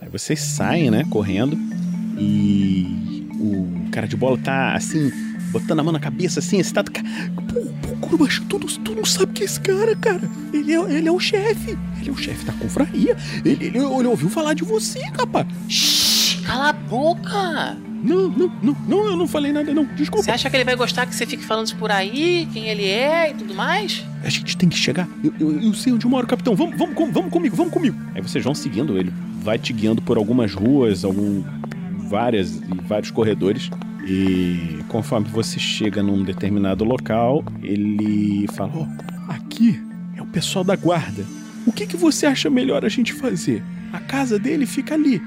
Aí vocês saem, né, correndo e o cara de bola tá assim, botando a mão na cabeça assim, excitado. Pô, pô, Kurubashi, tu, tu não sabe que é esse cara, cara. Ele é, ele é o chefe. Ele é o chefe da confraria. Ele, ele, ele ouviu falar de você, rapaz. Shhh, cala a boca! Não, não, não, não, eu não falei nada, não. Desculpa. Você acha que ele vai gostar que você fique falando isso por aí, quem ele é e tudo mais? A gente tem que chegar. Eu, eu, eu sei onde mora, capitão. Vamos, vamos, vamos comigo, vamos comigo. Aí vocês vão seguindo ele. Vai te guiando por algumas ruas, algum, várias e vários corredores. E conforme você chega num determinado local, ele fala: Ó, aqui é o pessoal da guarda. O que, que você acha melhor a gente fazer? A casa dele fica ali.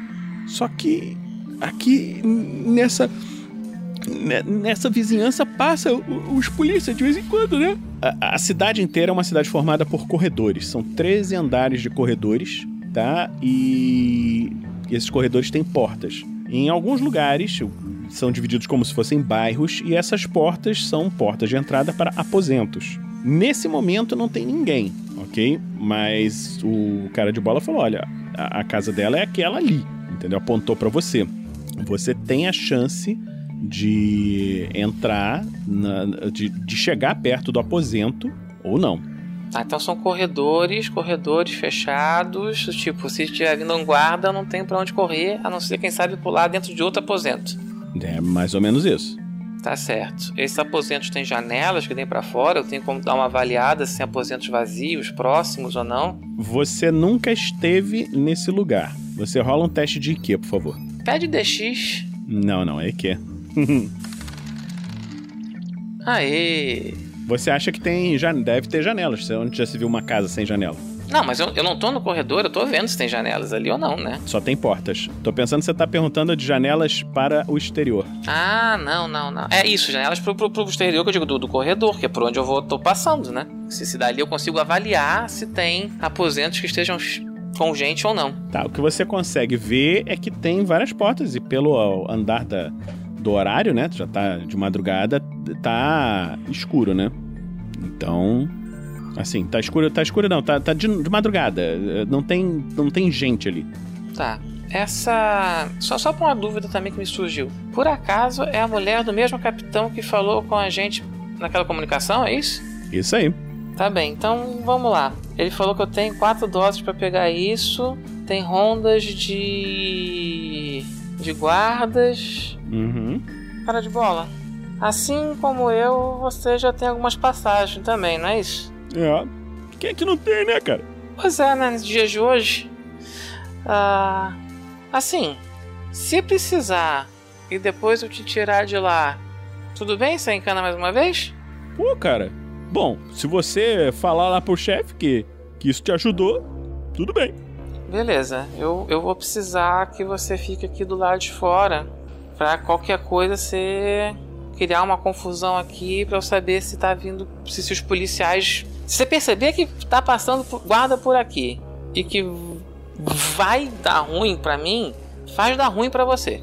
Só que aqui nessa ne- nessa vizinhança passa os polícias de vez em quando, né? A, a cidade inteira é uma cidade formada por corredores. São 13 andares de corredores, tá? E esses corredores têm portas. Em alguns lugares são divididos como se fossem bairros e essas portas são portas de entrada para aposentos. Nesse momento não tem ninguém, ok? Mas o cara de bola falou: olha, a, casa dela é aquela ali, entendeu? Apontou para você. Você tem a chance de entrar, na- de, de chegar perto do aposento ou não. Tá, então são corredores, corredores fechados. Tipo, se estiver vindo um guarda, não tem pra onde correr, a não ser, quem sabe, pular dentro de outro aposento. É mais ou menos isso. Tá certo. Esses aposentos têm janelas que tem pra fora, eu tenho como dar uma avaliada se tem aposentos vazios, próximos ou não. Você nunca esteve nesse lugar. Você rola um teste de IQ, por favor. Pede DX. Não, não, é IQ. Aê! Você acha que tem. Já deve ter janelas. Você onde já se viu uma casa sem janela? Não, mas eu, eu não tô no corredor, eu tô vendo se tem janelas ali ou não, né? Só tem portas. Tô pensando que você tá perguntando de janelas para o exterior. Ah, não, não, não. É isso, janelas pro, pro, pro exterior que eu digo do, do corredor, que é por onde eu vou, tô passando, né? Se, se dali eu consigo avaliar se tem aposentos que estejam com gente ou não. Tá, o que você consegue ver é que tem várias portas e pelo andar da, do horário, né? Já tá de madrugada, tá escuro, né? Então, assim, tá escuro, tá escuro não, tá, tá de, de madrugada. Não tem, não tem gente ali. Tá. Essa. Só, só pra uma dúvida também que me surgiu. Por acaso é a mulher do mesmo capitão que falou com a gente naquela comunicação, é isso? Isso aí. Tá bem, então vamos lá. Ele falou que eu tenho quatro doses pra pegar isso. Tem rondas de. De guardas. Uhum. Cara de bola. Assim como eu, você já tem algumas passagens também, não é isso? É. Quem é que não tem, né, cara? Pois é, né? Nos dias de hoje. Ah, assim, se precisar e depois eu te tirar de lá, tudo bem? Você encana mais uma vez? Pô, cara. Bom, se você falar lá pro chefe que, que isso te ajudou, tudo bem. Beleza, eu, eu vou precisar que você fique aqui do lado de fora pra qualquer coisa você criar uma confusão aqui pra eu saber se tá vindo. Se, se os policiais. Se você perceber que tá passando guarda por aqui e que vai dar ruim pra mim, faz dar ruim pra você.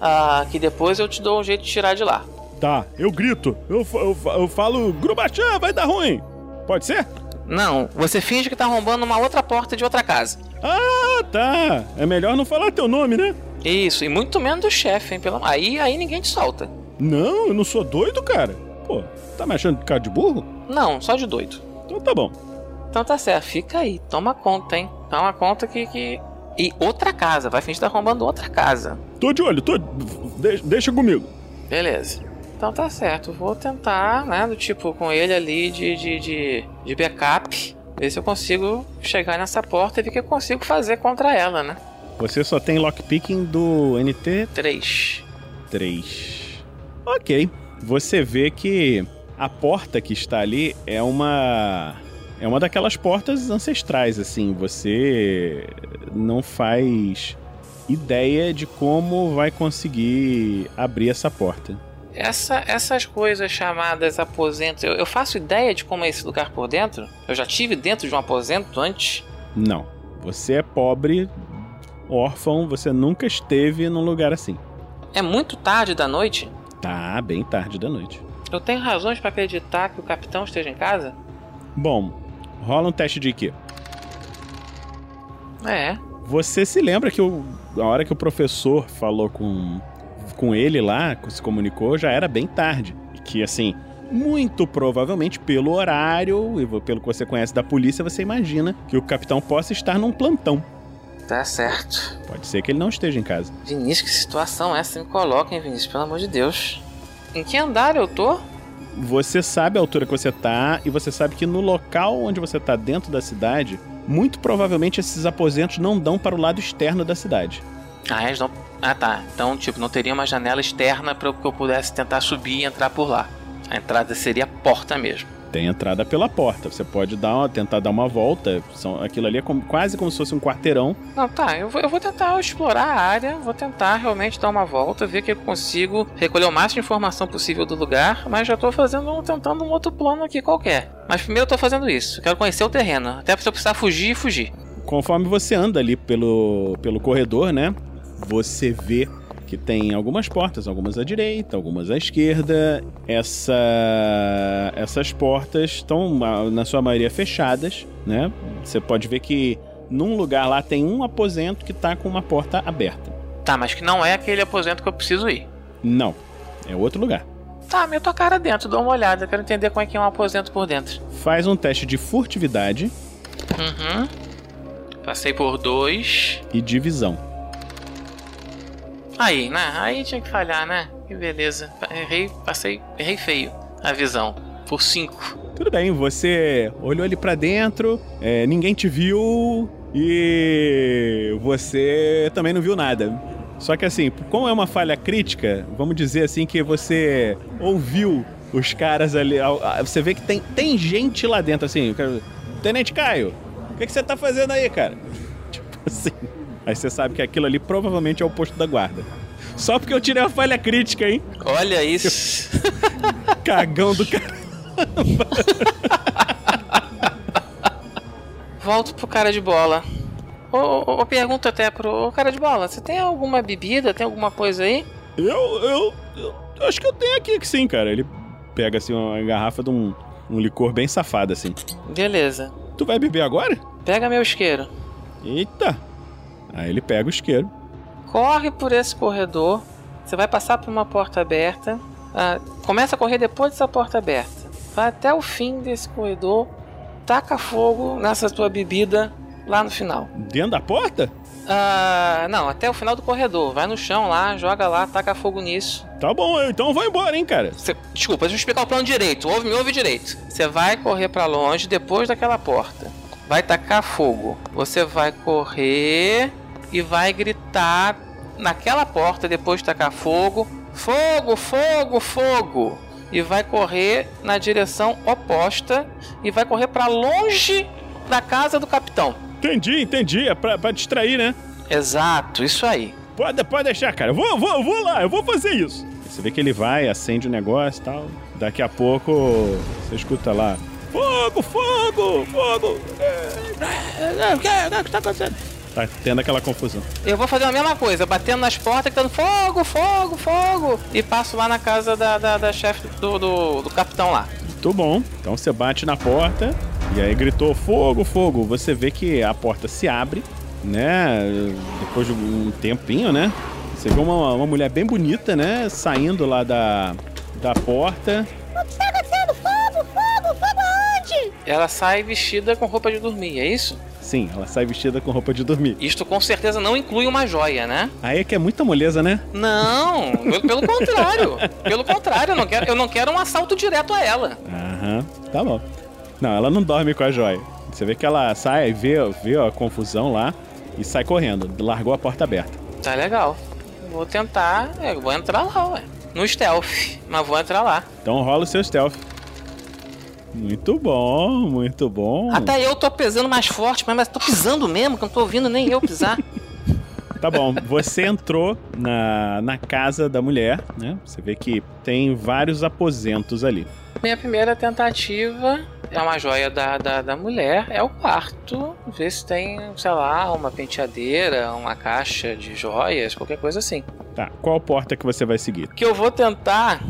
Ah, que depois eu te dou um jeito de tirar de lá. Tá, eu grito. Eu, eu, eu falo, Grubachan, vai dar ruim. Pode ser? Não, você finge que tá arrombando uma outra porta de outra casa. Ah, tá. É melhor não falar teu nome, né? Isso, e muito menos do chefe, hein? Pelo... Aí, aí ninguém te solta. Não, eu não sou doido, cara. Pô, tá me achando de cara de burro? Não, só de doido. Então tá bom. Então tá certo, fica aí, toma conta, hein? Toma conta que. que... E outra casa, vai fingir que tá arrombando outra casa. Tô de olho, tô. de- deixa comigo. Beleza. Então tá certo, vou tentar, né? Do tipo, com ele ali de, de, de, de backup, ver se eu consigo chegar nessa porta e ver o que eu consigo fazer contra ela, né? Você só tem lockpicking do NT 3. 3. Ok. Você vê que a porta que está ali é uma. É uma daquelas portas ancestrais, assim. Você não faz ideia de como vai conseguir abrir essa porta. Essa, essas coisas chamadas aposentos, eu, eu faço ideia de como é esse lugar por dentro? Eu já tive dentro de um aposento antes? Não. Você é pobre, órfão, você nunca esteve num lugar assim. É muito tarde da noite? Tá bem tarde da noite. Eu tenho razões pra acreditar que o capitão esteja em casa? Bom, rola um teste de IQ. É. Você se lembra que o, a hora que o professor falou com, com ele lá, se comunicou, já era bem tarde. E que, assim, muito provavelmente pelo horário e pelo que você conhece da polícia, você imagina que o capitão possa estar num plantão. Tá certo. Pode ser que ele não esteja em casa. Vinícius, que situação é essa me coloca, hein, Vinícius? Pelo amor de Deus. Em que andar eu tô? Você sabe a altura que você tá e você sabe que no local onde você tá dentro da cidade, muito provavelmente esses aposentos não dão para o lado externo da cidade. Ah, eles não. Ah, tá. Então, tipo, não teria uma janela externa para que eu pudesse tentar subir e entrar por lá. A entrada seria a porta mesmo. Tem entrada pela porta. Você pode dar uma- tentar dar uma volta. São, aquilo ali é como- quase como se fosse um quarteirão. Não, tá. Eu vou, eu vou tentar explorar a área, vou tentar realmente dar uma volta, ver que eu consigo recolher o máximo de informação possível do lugar, mas já tô fazendo, um- tentando um outro plano aqui qualquer. Mas primeiro eu tô fazendo isso. Quero conhecer o terreno. Até se eu precisar fugir, fugir. Conforme você anda ali pelo, pelo corredor, né? Você vê que tem algumas portas, algumas à direita, algumas à esquerda. Essa, essas portas estão, ah, na sua maioria, fechadas, né? Você pode ver que num lugar lá tem um aposento que tá com uma porta aberta. Tá, mas que não é aquele aposento que eu preciso ir. Não, é outro lugar. Tá, meto a cara dentro, dou uma olhada. Quero entender como é que é um aposento por dentro. Faz um teste de furtividade Uhum. Passei por dois. e divisão. Aí, né? Aí tinha que falhar, né? Que beleza. Errei, passei, errei feio a visão. Por cinco. Tudo bem, você olhou ali pra dentro, é, ninguém te viu e você também não viu nada. Só que assim, como é uma falha crítica, vamos dizer assim que você ouviu os caras ali. Você vê que tem, tem gente lá dentro, assim. Tenente Caio, o que, que você tá fazendo aí, cara? Tipo assim. Aí você sabe que aquilo ali provavelmente é o posto da guarda. Só porque eu tirei a falha crítica, hein? Olha isso. Cagão do cara. Volto pro cara de bola. Ô, ô, ô, pergunta até pro ô, cara de bola: você tem alguma bebida? Tem alguma coisa aí? Eu, eu, eu acho que eu tenho aqui que sim, cara. Ele pega assim uma garrafa de um, um licor bem safado assim. Beleza. Tu vai beber agora? Pega meu isqueiro. Eita. Aí ele pega o isqueiro. Corre por esse corredor. Você vai passar por uma porta aberta. Ah, começa a correr depois dessa porta aberta. Vai até o fim desse corredor. Taca fogo nessa tua bebida lá no final. Dentro da porta? Ah, não, até o final do corredor. Vai no chão lá, joga lá, taca fogo nisso. Tá bom, eu- então vou embora, hein, cara. Desculpa, deixa eu explicar o plano direito. Ouve, me ouve direito. Você vai correr pra longe depois daquela porta. Vai tacar fogo. Você vai correr e vai gritar naquela porta depois de tacar fogo: Fogo, fogo, fogo! E vai correr na direção oposta e vai correr pra longe da casa do capitão. Entendi, entendi. É pra, pra distrair, né? Exato, isso aí. Pode, pode deixar, cara. Eu vou, vou, vou lá, eu vou fazer isso. Você vê que ele vai, acende o negócio e tal. Daqui a pouco você escuta lá. Fogo, fogo, fogo! É, O que, o que tá acontecendo? Tá tendo aquela confusão. Eu vou fazer a mesma coisa, batendo nas portas, gritando fogo, fogo, fogo. E passo lá na casa da, da, da chefe do, do, do capitão lá. Muito bom. Então você bate na porta e aí gritou fogo, fogo. Você vê que a porta se abre, né? Depois de um tempinho, né? Você vê uma, uma mulher bem bonita, né? Saindo lá da, da porta. O que Ela sai vestida com roupa de dormir, é isso? Sim, ela sai vestida com roupa de dormir. Isto com certeza não inclui uma joia, né? Aí é que é muita moleza, né? Não, pelo, contrário. Pelo contrário, eu não, quero, eu não quero um assalto direto a ela. Aham, tá bom. Não, ela não dorme com a joia. Você vê que ela sai, vê, vê a confusão lá e sai correndo. Largou a porta aberta. Tá legal. Vou tentar. é, Eu vou entrar lá, ué. No stealth, mas vou entrar lá. Então rola o seu stealth. Muito bom, muito bom. Até eu tô pesando mais forte, mas, mas tô pisando mesmo, que eu não tô ouvindo nem eu pisar. Tá bom, você entrou na, na casa da mulher, né? Você vê que tem vários aposentos ali. Minha primeira tentativa é uma joia da, da, da mulher, é o quarto. Ver se tem, sei lá, uma penteadeira, uma caixa de joias, qualquer coisa assim. Tá, qual porta que você vai seguir? O que eu vou tentar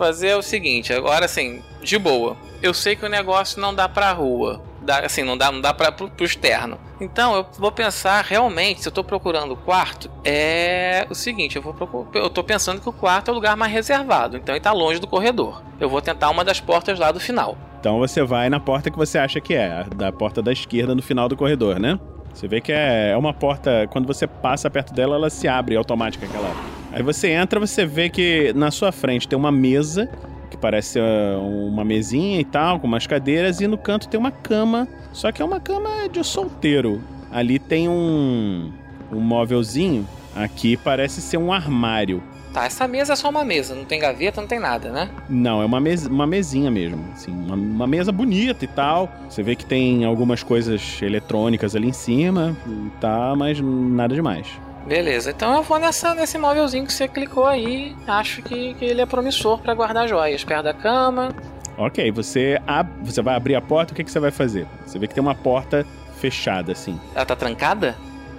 fazer é o seguinte, agora assim, de boa. Eu sei que o negócio não dá pra rua. Dá, assim, não dá, não dá pra, pro, pro externo. Então eu vou pensar realmente, se eu tô procurando o quarto, é o seguinte, eu vou procurar, eu tô pensando que o quarto é o lugar mais reservado, então ele tá longe do corredor. Eu vou tentar uma das portas lá do final. Então você vai na porta que você acha que é, da porta da esquerda no final do corredor, né? Você vê que é, é uma porta, quando você passa perto dela, ela se abre automática aquela. Aí você entra, você vê que na sua frente tem uma mesa, que parece ah, uma mesinha e tal, com umas cadeiras, e no canto tem uma cama, só que é uma cama de solteiro. Ali tem um, um móvelzinho, aqui parece ser um armário. Tá, essa mesa é só uma mesa, não tem gaveta, não tem nada, né? Não, é uma, mes uma mesinha mesmo. Assim, uma, uma mesa bonita e tal. Você vê que tem algumas coisas eletrônicas ali em cima, tá, mas nada demais. Beleza, então eu vou nessa, nesse móvelzinho que você clicou aí. Acho que, que ele é promissor pra guardar joias. Perto da cama. Ok, você, ab você vai abrir a porta, o que, que você vai fazer? Você vê que tem uma porta fechada, assim. Ela tá trancada?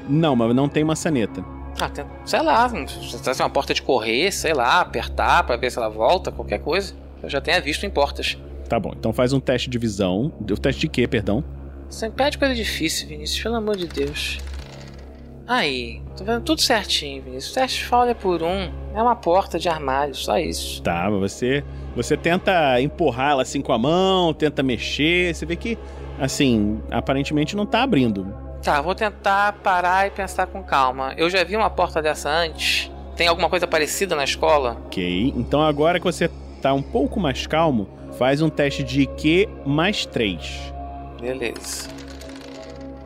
Não, mas não tem maçaneta. Ah, tem, sei lá, se tivesse uma porta de correr, sei lá, apertar pra ver se ela volta, qualquer coisa. Eu já tenha visto em portas. Tá bom, então faz um teste de visão. O teste de quê, perdão? Você pede coisa difícil, Vinícius, pelo amor de Deus. Aí, tô vendo tudo certinho, Vinícius. O teste falha por um. É uma porta de armário, só isso. Tá, mas você, você tenta empurrar ela assim com a mão, tenta mexer. Você vê que, assim, aparentemente não tá abrindo. Tá, vou tentar parar e pensar com calma. Eu já vi uma porta dessa antes. Tem alguma coisa parecida na escola? Ok, então agora que você tá um pouco mais calmo, faz um teste de IQ mais 3. Beleza.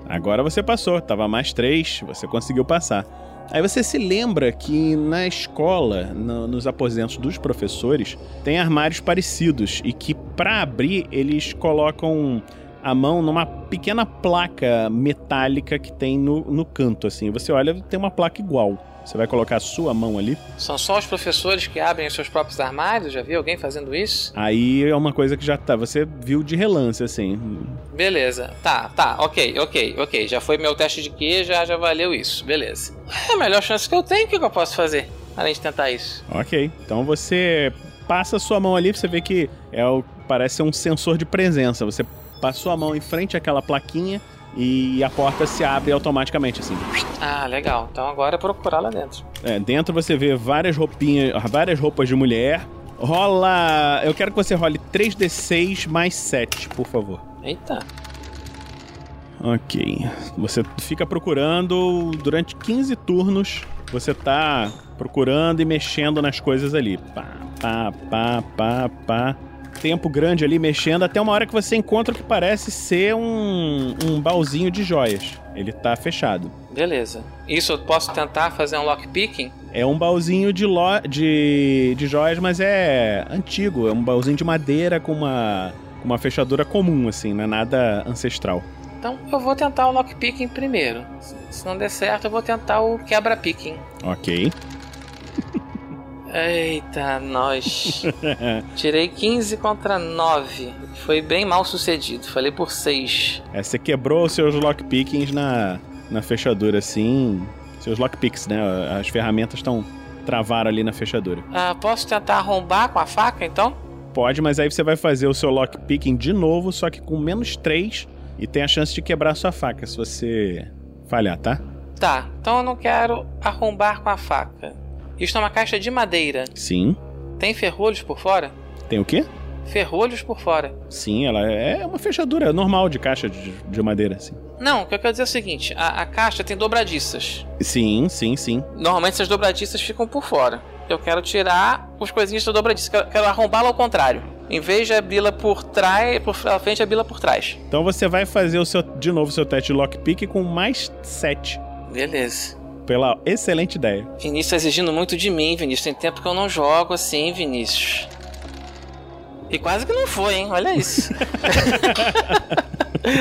Agora você passou, tava mais 3, você conseguiu passar. Aí você se lembra que na escola, no- nos aposentos dos professores, tem armários parecidos e que para abrir eles colocam a mão numa pequena placa metálica que tem no, no canto, assim. Você olha, tem uma placa igual. Você vai colocar a sua mão ali. São só os professores que abrem os seus próprios armários? Já vi alguém fazendo isso? Aí é uma coisa que já tá. Você viu de relance, assim. Beleza. Tá, tá, ok, ok, ok. Já foi meu teste de Q, já, já valeu isso. Beleza. É a melhor chance que eu tenho, o que que eu posso fazer? Além de tentar isso. Ok. Então você passa a sua mão ali, você vê que é o, parece ser um sensor de presença. Você passou a mão em frente àquela plaquinha e a porta se abre automaticamente, assim. Ah, legal. Então agora é procurar lá dentro. É, dentro você vê várias roupinhas, várias roupas de mulher. Rola. Eu quero que você role 3d6 mais 7, por favor. Eita. Ok. Você fica procurando durante 15 turnos. Você tá procurando e mexendo nas coisas ali. Pá, pá, pá, pá, pá. Tempo grande ali mexendo até uma hora que você encontra o que parece ser um, um baúzinho de joias. Ele tá fechado. Beleza. Isso eu posso tentar fazer um lockpicking? É um baúzinho de, lo... de, de joias, mas é antigo. É um baúzinho de madeira com uma, uma fechadura comum, assim, não é nada ancestral. Então eu vou tentar o lockpicking primeiro. Se não der certo, eu vou tentar o quebra-picking. Ok. Eita, nós. Tirei 15 contra 9. Foi bem mal sucedido. Falei por 6. É, você quebrou os seus lockpickings na, na fechadura, assim. Seus lockpicks, né? As ferramentas estão travaram ali na fechadura. Ah, posso tentar arrombar com a faca, então? Pode, mas aí você vai fazer o seu lockpicking de novo, só que com menos 3 e tem a chance de quebrar a sua faca se você falhar, tá? Tá, então eu não quero arrombar com a faca. Isto é uma caixa de madeira. Sim. Tem ferrolhos por fora? Tem o quê? Ferrolhos por fora. Sim, ela é uma fechadura normal de caixa de, de madeira, sim. Não, o que eu quero dizer é o seguinte: a, a caixa tem dobradiças. Sim, sim, sim. Normalmente essas dobradiças ficam por fora. Eu quero tirar os coisinhos da dobradiça. Quero, quero arrombá-la ao contrário. Em vez de abri-la por trás, por frente, abri-la por trás. Então você vai fazer o seu, de novo o seu teste de lockpick com mais 7. Beleza. Pela excelente ideia. Vinícius tá exigindo muito de mim, Vinícius. Tem tempo que eu não jogo assim, Vinícius. E quase que não foi, hein? Olha isso.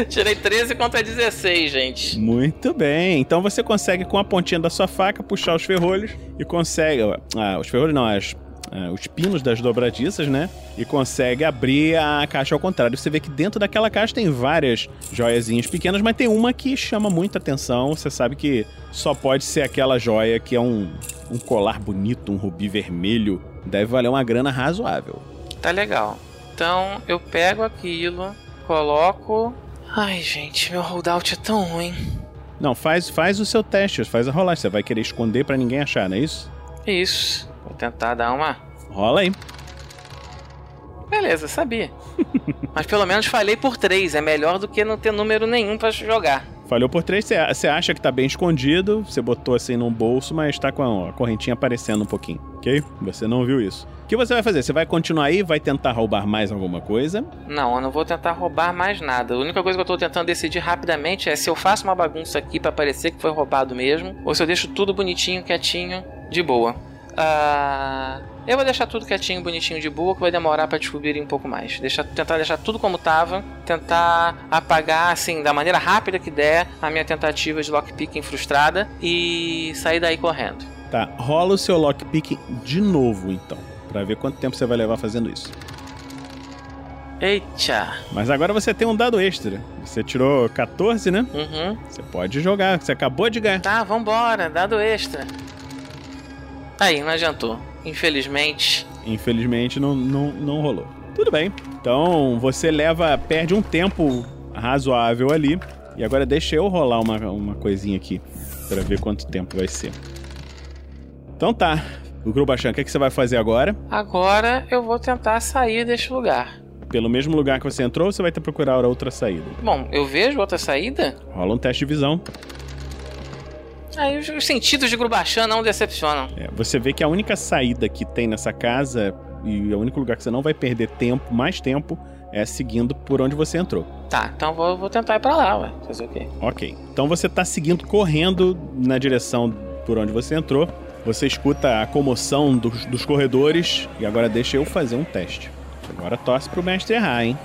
Tirei 13 contra 16, gente. Muito bem. Então você consegue, com a pontinha da sua faca, puxar os ferrolhos e consegue. Ah, os ferrolhos não, as, ah, os pinos das dobradiças, né? E consegue abrir a caixa ao contrário. Você vê que dentro daquela caixa tem várias joiazinhas pequenas, mas tem uma que chama muita atenção. Você sabe que só pode ser aquela joia que é um, um colar bonito, um rubi vermelho. Deve valer uma grana razoável. Tá legal. Então eu pego aquilo, coloco. Ai, gente, meu holdout é tão ruim. Não, faz, faz o seu teste, faz a rolagem. Você vai querer esconder para ninguém achar, não é isso? Isso. Vou tentar dar uma. Rola aí. Beleza, sabia. Mas pelo menos falei por três. É melhor do que não ter número nenhum para jogar. Falhou por três, você acha que tá bem escondido, você botou assim num bolso, mas tá com a correntinha aparecendo um pouquinho, ok? Você não viu isso. O que você vai fazer? Você vai continuar aí? Vai tentar roubar mais alguma coisa? Não, eu não vou tentar roubar mais nada. A única coisa que eu tô tentando decidir rapidamente é se eu faço uma bagunça aqui para parecer que foi roubado mesmo, ou se eu deixo tudo bonitinho, quietinho, de boa. Ah. Eu vou deixar tudo quietinho, bonitinho, de boa, que vai demorar para descobrir um pouco mais. Deixar, tentar deixar tudo como tava, tentar apagar, assim, da maneira rápida que der, a minha tentativa de lockpicking frustrada e sair daí correndo. Tá, rola o seu lockpicking de novo, então, para ver quanto tempo você vai levar fazendo isso. Eita! Mas agora você tem um dado extra. Você tirou 14, né? Uhum. Você pode jogar, você acabou de ganhar. Tá, vambora, dado extra. Aí, não adiantou. Infelizmente. Infelizmente não, não, não rolou. Tudo bem. Então você leva. perde um tempo razoável ali. E agora deixa eu rolar uma, uma coisinha aqui. para ver quanto tempo vai ser. Então tá. O Grubachan, o que, é que você vai fazer agora? Agora eu vou tentar sair deste lugar. Pelo mesmo lugar que você entrou, você vai ter que procurar outra saída. Bom, eu vejo outra saída? Rola um teste de visão. Aí os sentidos de Grubachan não decepcionam. É, você vê que a única saída que tem nessa casa e o único lugar que você não vai perder tempo, mais tempo, é seguindo por onde você entrou. Tá, então vou, vou tentar ir pra lá, ué. Fazer o quê? Ok. Então você tá seguindo, correndo na direção por onde você entrou. Você escuta a comoção dos, dos corredores. E agora deixa eu fazer um teste. Agora torce pro mestre errar, hein?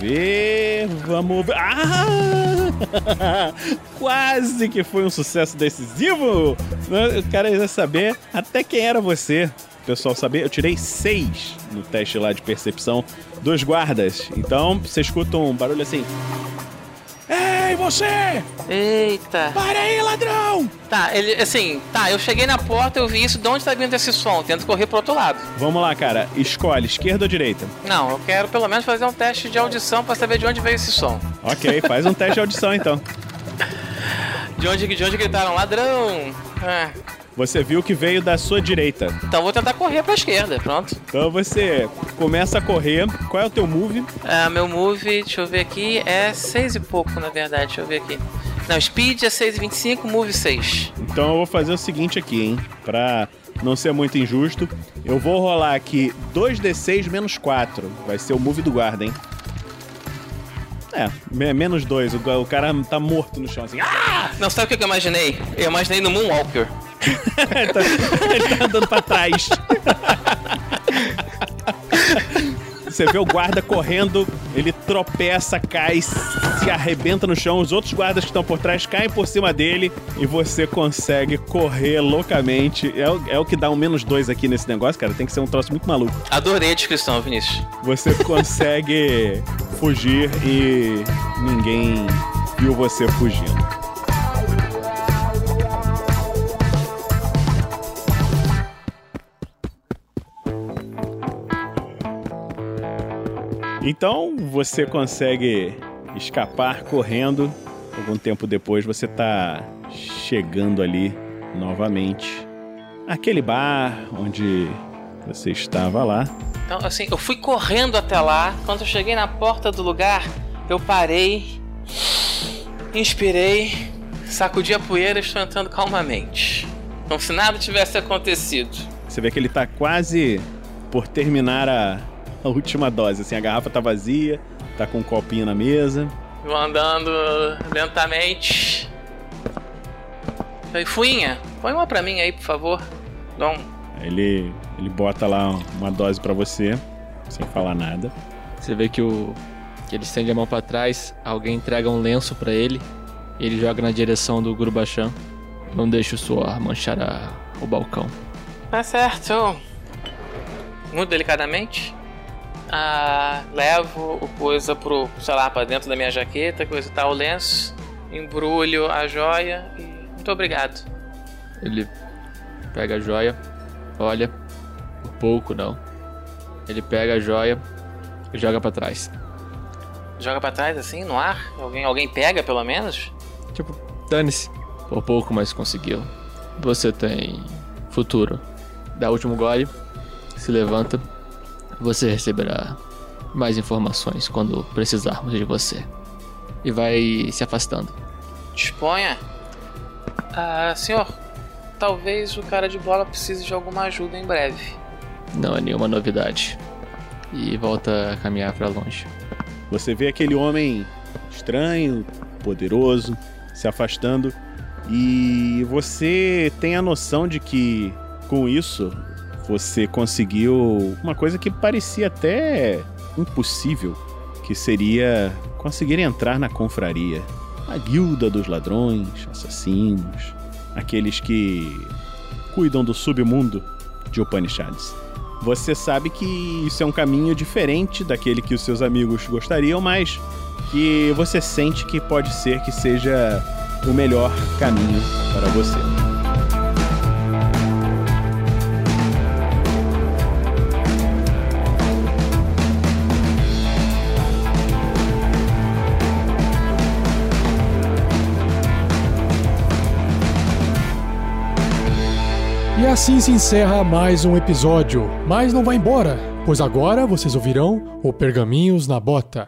Ver. Vamos ver. Ah! Quase que foi um sucesso decisivo! Eu quero saber até quem era você. O pessoal saber, eu tirei seis no teste lá de percepção dos guardas. Então, você escuta um barulho assim. Ei, você! Eita! Para aí, ladrão! Tá, ele, assim, tá, eu cheguei na porta, eu vi isso, de onde tá vindo esse som? Tento correr pro outro lado. Vamos lá, cara. Escolhe, esquerda ou direita? Não, eu quero pelo menos fazer um teste de audição pra saber de onde veio esse som. Ok, faz um teste de audição então. De onde, de onde gritaram ladrão? Ah, Você viu que veio da sua direita. então vou tentar correr pra esquerda, pronto. Então você começa a correr. Qual é o teu move? Ah, meu move, deixa eu ver aqui, é 6 e pouco, na verdade, deixa eu ver aqui. Não, speed é 6,25, move 6. Então eu vou fazer o seguinte aqui, hein? Pra não ser muito injusto, eu vou rolar aqui 2d6 menos 4. Vai ser o move do guarda, hein? É, me- menos 2. O, o cara tá morto no chão, assim. Ah! Não, sabe o que eu imaginei? Eu imaginei no Moonwalker. Ele tá andando pra trás. Você vê o guarda correndo, ele tropeça, cai, se arrebenta no chão. Os outros guardas que estão por trás caem por cima dele e você consegue correr loucamente. É, o- é o que dá um menos dois aqui nesse negócio, cara. Tem que ser um troço muito maluco. Adorei a descrição, Vinícius. Você consegue fugir e ninguém viu você fugindo. Então você consegue escapar correndo. Algum tempo depois você tá chegando ali novamente. Aquele bar onde você estava lá. Então, assim, eu fui correndo até lá. Quando eu cheguei na porta do lugar, eu parei, inspirei, sacudi a poeira e estou entrando calmamente. Como se nada tivesse acontecido. Você vê que ele tá quase por terminar a, a última dose. Assim, a garrafa tá vazia, tá com um copinho na mesa. Vou andando lentamente. Aí, Fuinha, põe uma pra mim aí, por favor. Dá um... Ele, ele bota lá uma dose pra você, sem falar nada. Você vê que o que ele estende a mão pra trás, alguém entrega um lenço pra ele, e ele joga na direção do Gurubachan. Não deixe o suor manchar a- o balcão. Tá certo. Muito delicadamente. Ah, levo o coisa pro, sei lá, pra dentro da minha jaqueta, coisa e tal, o lenço, embrulho a joia e muito obrigado. Ele pega a joia, olha, um pouco não. Ele pega a joia e joga pra trás. Joga pra trás assim, no ar? Alguém, alguém pega pelo menos? Tipo, dane-se. Por pouco, mas conseguiu. Você tem futuro. Dá o último gole, se levanta. Você receberá mais informações quando precisarmos de você. E vai se afastando. Disponha. Ah, senhor, talvez o cara de bola precise de alguma ajuda em breve. Não é nenhuma novidade. E volta a caminhar pra longe. Você vê aquele homem estranho, poderoso, se afastando. E você tem a noção de que com isso você conseguiu uma coisa que parecia até impossível, que seria conseguir entrar na confraria, a guilda dos ladrões, assassinos, aqueles que cuidam do submundo de Upanishads. Você sabe que isso é um caminho diferente daquele que os seus amigos gostariam, mas que você sente que pode ser que seja o melhor caminho para você. E assim se encerra mais um episódio. Mas não vai embora, pois agora vocês ouvirão o Pergaminhos na Bota.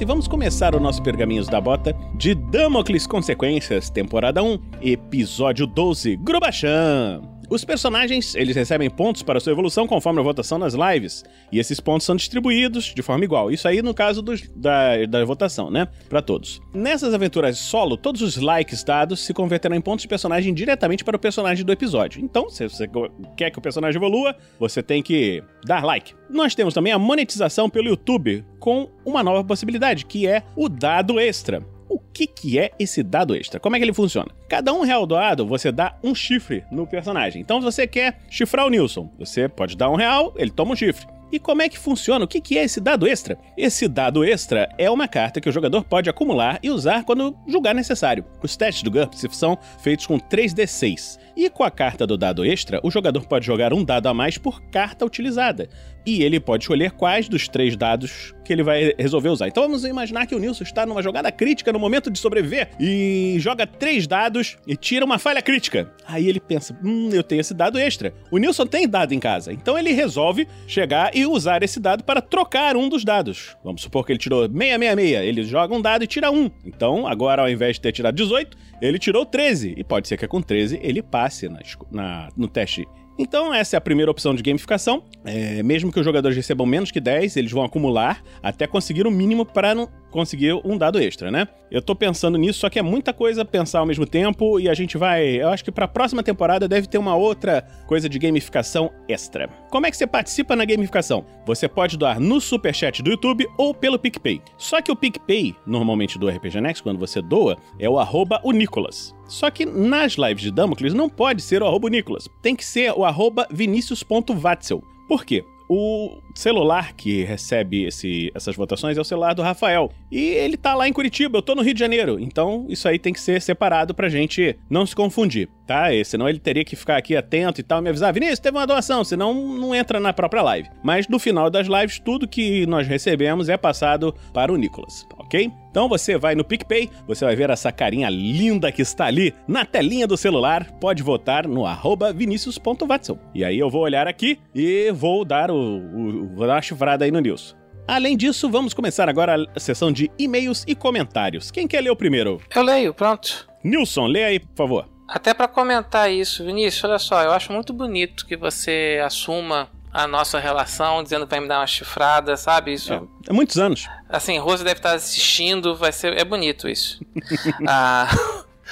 E vamos começar o nosso Pergaminhos da Bota de Damocles Consequências, temporada 1, episódio 12, Grubachan. Os personagens, eles recebem pontos para sua evolução conforme a votação nas lives, e esses pontos são distribuídos de forma igual. Isso aí no caso dos- da, da votação, né? Para todos. Nessas aventuras solo, todos os likes dados se converterão em pontos de personagem diretamente para o personagem do episódio. Então, se você quer que o personagem evolua, você tem que dar like. Nós temos também a monetização pelo YouTube com uma nova possibilidade, que é o dado extra. O que, que é esse dado extra? Como é que ele funciona? Cada um real doado, você dá um chifre no personagem. Então, se você quer chifrar o Nilson, você pode dar um real, ele toma um chifre. E como é que funciona? O que, que é esse dado extra? Esse dado extra é uma carta que o jogador pode acumular e usar quando julgar necessário. Os testes do GURPS são feitos com 3d6. E com a carta do dado extra, o jogador pode jogar um dado a mais por carta utilizada. E ele pode escolher quais dos três dados que ele vai resolver usar. Então vamos imaginar que o Nilson está numa jogada crítica no momento de sobreviver e joga três dados e tira uma falha crítica. Aí ele pensa: hum, eu tenho esse dado extra. O Nilson tem dado em casa. Então ele resolve chegar e usar esse dado para trocar um dos dados. Vamos supor que ele tirou 666. Ele joga um dado e tira um. Então, agora ao invés de ter tirado 18, ele tirou 13. E pode ser que com 13 ele passe na na- no teste então, essa é a primeira opção de gamificação. É, mesmo que os jogadores recebam menos que 10, eles vão acumular até conseguir o mínimo para não conseguir um dado extra, né? Eu tô pensando nisso, só que é muita coisa pensar ao mesmo tempo e a gente vai. Eu acho que para a próxima temporada deve ter uma outra coisa de gamificação extra. Como é que você participa na gamificação? Você pode doar no superchat do YouTube ou pelo PicPay. Só que o PicPay, normalmente do RPG Next, quando você doa, é o arroba o Nicolas. Só que nas lives de Damocles não pode ser o arroba Nicolas. Tem que ser o arroba vinicius.vatzel. Por quê? O celular que recebe esse- essas votações é o celular do Rafael. E ele tá lá em Curitiba, eu tô no Rio de Janeiro. Então isso aí tem que ser separado pra gente não se confundir, tá? tá? E senão ele teria que ficar aqui atento e tal, me avisar, Vinícius, teve uma doação, senão não entra na própria live. Mas no final das lives, tudo que nós recebemos é passado para o Nicolas, ok? Então você vai no PicPay, você vai ver essa carinha linda que está ali na telinha do celular, pode votar no arroba vinicius.watson. E aí eu vou olhar aqui e vou dar o, o, vou dar uma chifrada aí no Nilson. Além disso, vamos começar agora a sessão de e-mails e comentários. Quem quer ler o primeiro? Eu leio, pronto. Nilson, lê aí, por favor. Até para comentar isso, Vinícius, olha só, eu acho muito bonito que você assuma a nossa relação, dizendo que vai me dar uma chifrada, sabe? Isso. É, é muitos anos. Assim, Rosa deve estar assistindo, vai ser. É bonito isso. ah.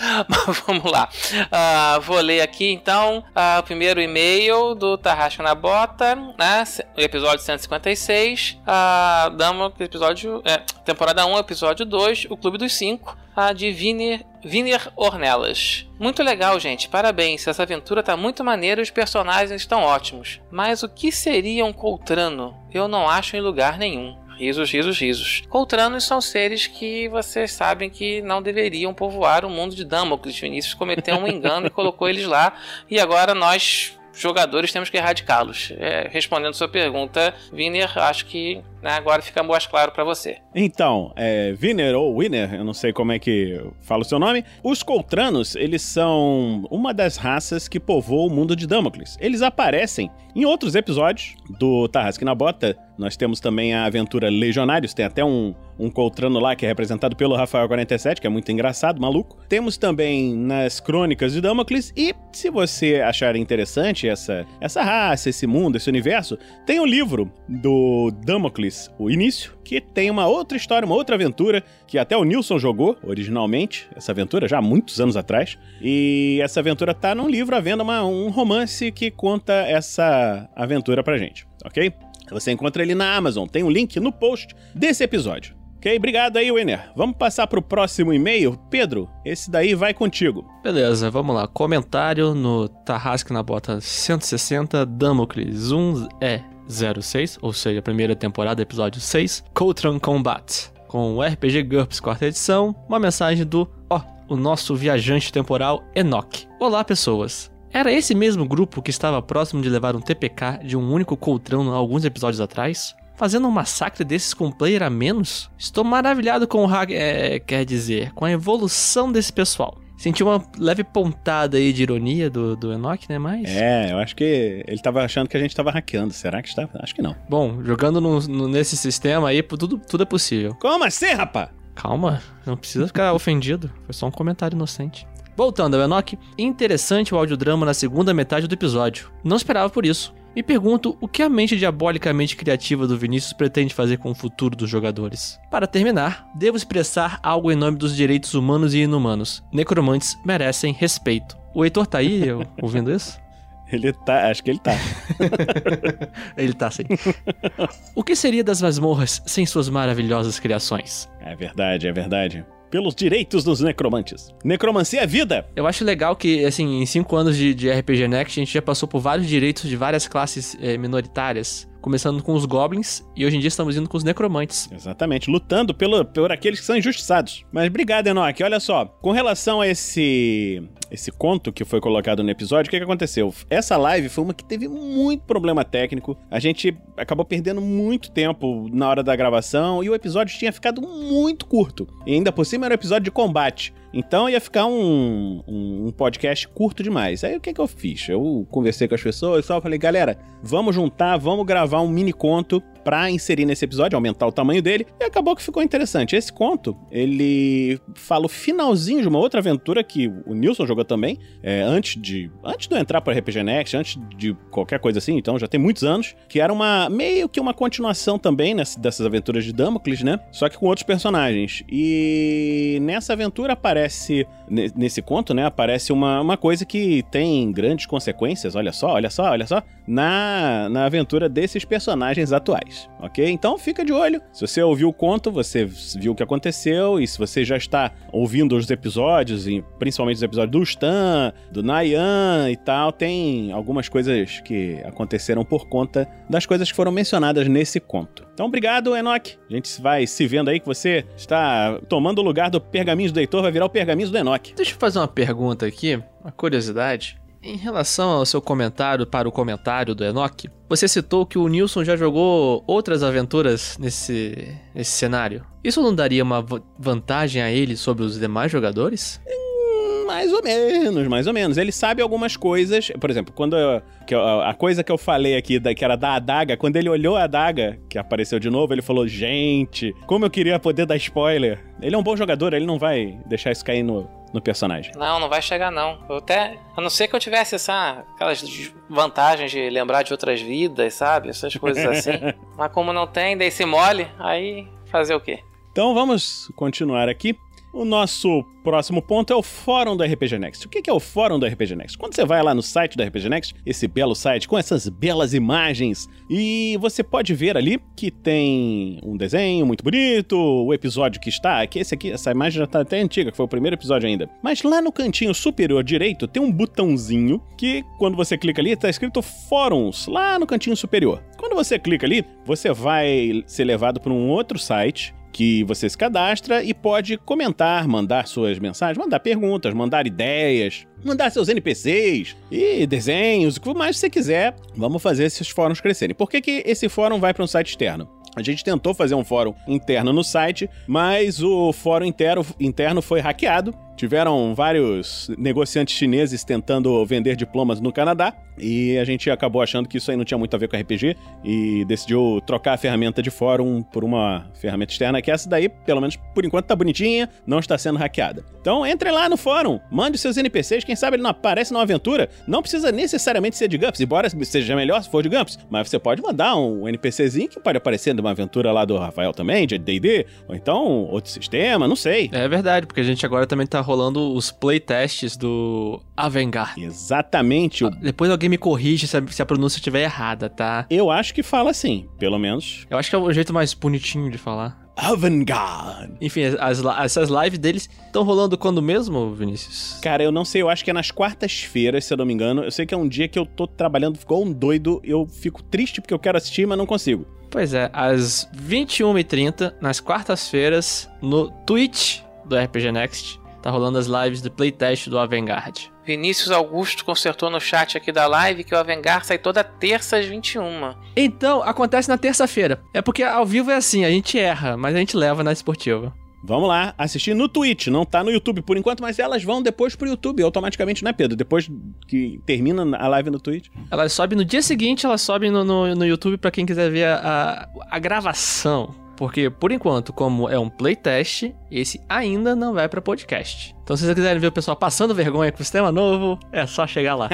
Mas vamos lá. Uh, vou ler aqui então uh, o primeiro e-mail do Tarrasca na Bota, né? Episódio 156. Uh, damos episódio. É, temporada 1, episódio 2, o Clube dos Cinco, uh, de Viner, Viner Ornelas. Muito legal, gente. Parabéns. Essa aventura tá muito maneira e os personagens estão ótimos. Mas o que seria um Coltrano? Eu não acho em lugar nenhum. Risos, risos, risos. Coltranos são seres que vocês sabem que não deveriam povoar o mundo de Damocles. Vinícius cometeu um engano e colocou eles lá. E agora nós jogadores temos que erradicá-los. É, respondendo sua pergunta, Viner, acho que né, agora fica mais claro para você. Então, é, Viner ou Winner, eu não sei como é que fala o seu nome. Os Coltranos, eles são uma das raças que povoam o mundo de Damocles. Eles aparecem em outros episódios do Tarrasque na Bota. Nós temos também a aventura Legionários, tem até um, um Coltrano lá que é representado pelo Rafael 47, que é muito engraçado, maluco. Temos também nas Crônicas de Damocles e se você achar interessante essa, essa raça, esse mundo, esse universo, tem o um livro do Damocles, o início, que tem uma outra história, uma outra aventura que até o Nilson jogou originalmente, essa aventura já há muitos anos atrás. E essa aventura tá num livro à venda, uma, um romance que conta essa aventura pra gente, ok? Você encontra ele na Amazon, tem um link no post desse episódio. Ok, obrigado aí, Winner. Vamos passar pro próximo e-mail. Pedro, esse daí vai contigo. Beleza, vamos lá. Comentário no Tarrasque na Bota 160, Damocles 1 é 06, ou seja, primeira temporada, episódio 6, Coltran Combat, com o RPG GURPS quarta edição, uma mensagem do, ó, o nosso viajante temporal Enoch. Olá, pessoas. Era esse mesmo grupo que estava próximo de levar um TPK de um único Coltrão alguns episódios atrás? Fazendo um massacre desses com um player a menos? Estou maravilhado com o hack, é, quer dizer, com a evolução desse pessoal. Senti uma leve pontada aí de ironia do, do Enoch, né? Mas. É, eu acho que ele tava achando que a gente tava hackeando. Será que estava? Acho que não. Bom, jogando no, no, nesse sistema aí, tudo, tudo é possível. Como assim, rapá? Calma, não precisa ficar ofendido. Foi só um comentário inocente. Voltando ao Enoch, interessante o audiodrama na segunda metade do episódio. Não esperava por isso. Me pergunto o que a mente diabolicamente criativa do Vinícius pretende fazer com o futuro dos jogadores. Para terminar, devo expressar algo em nome dos direitos humanos e inumanos. Necromantes merecem respeito. O Heitor tá aí ouvindo isso? Ele tá, acho que ele tá. ele tá sim. o que seria das masmorras sem suas maravilhosas criações? É verdade, é verdade pelos direitos dos necromantes. Necromancia é vida! Eu acho legal que, assim, em cinco anos de, de RPG Next, a gente já passou por vários direitos de várias classes é, minoritárias começando com os goblins e hoje em dia estamos indo com os necromantes. Exatamente, lutando pelo, por aqueles que são injustiçados. Mas obrigado, Enoch. Olha só, com relação a esse esse conto que foi colocado no episódio, o que, que aconteceu? Essa live foi uma que teve muito problema técnico. A gente acabou perdendo muito tempo na hora da gravação e o episódio tinha ficado muito curto. E ainda por cima era um episódio de combate. Então ia ficar um, um, um, podcast curto demais. Aí o que, que eu fiz? Eu conversei com as pessoas e só falei, galera, vamos juntar, vamos gravar um mini conto para inserir nesse episódio, aumentar o tamanho dele, e acabou que ficou interessante. Esse conto, ele fala o finalzinho de uma outra aventura que o Nilson jogou também, é, antes de antes de eu entrar para RPG Next, antes de qualquer coisa assim, então já tem muitos anos, que era uma meio que uma continuação também nessa, dessas aventuras de Damocles, né? Só que com outros personagens. E nessa aventura aparece nesse conto, né, aparece uma, uma coisa que tem grandes consequências, olha só, olha só, olha só, na, na aventura desses personagens atuais. ok? Então fica de olho. Se você ouviu o conto, você viu o que aconteceu, e se você já está ouvindo os episódios, e principalmente os episódios do Stan, do Nayan e tal, tem algumas coisas que aconteceram por conta das coisas que foram mencionadas nesse conto. Então, obrigado, Enoch. A gente vai se vendo aí que você está tomando o lugar do Pergaminhos do Heitor, vai virar o Pergaminhos do Enoch. Deixa eu fazer uma pergunta aqui, uma curiosidade. Em relação ao seu comentário para o comentário do Enoch, você citou que o Nilson já jogou outras aventuras nesse, nesse cenário. Isso não daria uma va- vantagem a ele sobre os demais jogadores? Mais ou menos, mais ou menos. Ele sabe algumas coisas. Por exemplo, quando eu- que eu- a coisa que eu falei aqui, da, que era da adaga, quando ele olhou a adaga, que apareceu de novo, ele falou: Gente, como eu queria poder dar spoiler. Ele é um bom jogador, ele não vai deixar isso cair no, no personagem. Não, não vai chegar não. Eu até, a não ser que eu tivesse essa, aquelas vantagens de lembrar de outras vidas, sabe? Essas coisas assim. Mas como não tem, daí se mole, aí fazer o quê? Então vamos continuar aqui. O nosso próximo ponto é o fórum do RPG Next. O que é o fórum do RPG Next? Quando você vai lá no site do RPG Next, esse belo site com essas belas imagens, e você pode ver ali que tem um desenho muito bonito, o episódio que está, que esse aqui, essa imagem já está até antiga, que foi o primeiro episódio ainda. Mas lá no cantinho superior direito tem um botãozinho que quando você clica ali está escrito fóruns, lá no cantinho superior. Quando você clica ali, você vai ser levado para um outro site que você se cadastra e pode comentar, mandar suas mensagens, mandar perguntas, mandar ideias, mandar seus NPCs e desenhos, o que mais você quiser. Vamos fazer esses fóruns crescerem. Por que, que esse fórum vai para um site externo? A gente tentou fazer um fórum interno no site, mas o fórum interno, interno foi hackeado. Tiveram vários negociantes chineses tentando vender diplomas no Canadá e a gente acabou achando que isso aí não tinha muito a ver com RPG e decidiu trocar a ferramenta de fórum por uma ferramenta externa, que essa daí, pelo menos por enquanto, tá bonitinha, não está sendo hackeada. Então entre lá no fórum, mande seus NPCs, quem sabe ele não aparece numa aventura. Não precisa necessariamente ser de GURPS, embora seja melhor se for de GURPS, mas você pode mandar um NPCzinho que pode aparecer numa aventura lá do Rafael também, de D&D, ou então outro sistema, não sei. É verdade, porque a gente agora também tá rolando os playtests do Avengar. Exatamente. O... Depois alguém me corrige se a, se a pronúncia estiver errada, tá? Eu acho que fala assim, pelo menos. Eu acho que é o jeito mais bonitinho de falar. Avant-garde. Enfim, as, essas lives deles estão rolando quando mesmo, Vinícius? Cara, eu não sei, eu acho que é nas quartas-feiras, se eu não me engano. Eu sei que é um dia que eu tô trabalhando, ficou um doido, eu fico triste porque eu quero assistir, mas não consigo. Pois é, às 21h30, nas quartas-feiras, no Twitch do RPG Next, tá rolando as lives do playtest do Avengard. Vinícius Augusto consertou no chat aqui da live que o Avengar sai toda terça às 21. Então, acontece na terça-feira. É porque ao vivo é assim, a gente erra, mas a gente leva na esportiva. Vamos lá, assistir no Twitch, não tá no YouTube por enquanto, mas elas vão depois pro YouTube automaticamente, né, Pedro? Depois que termina a live no Twitch. Elas sobem no dia seguinte, elas sobem no, no, no YouTube para quem quiser ver a, a, a gravação. Porque, por enquanto, como é um playtest, esse ainda não vai para podcast. Então, se vocês quiserem ver o pessoal passando vergonha com o sistema novo, é só chegar lá.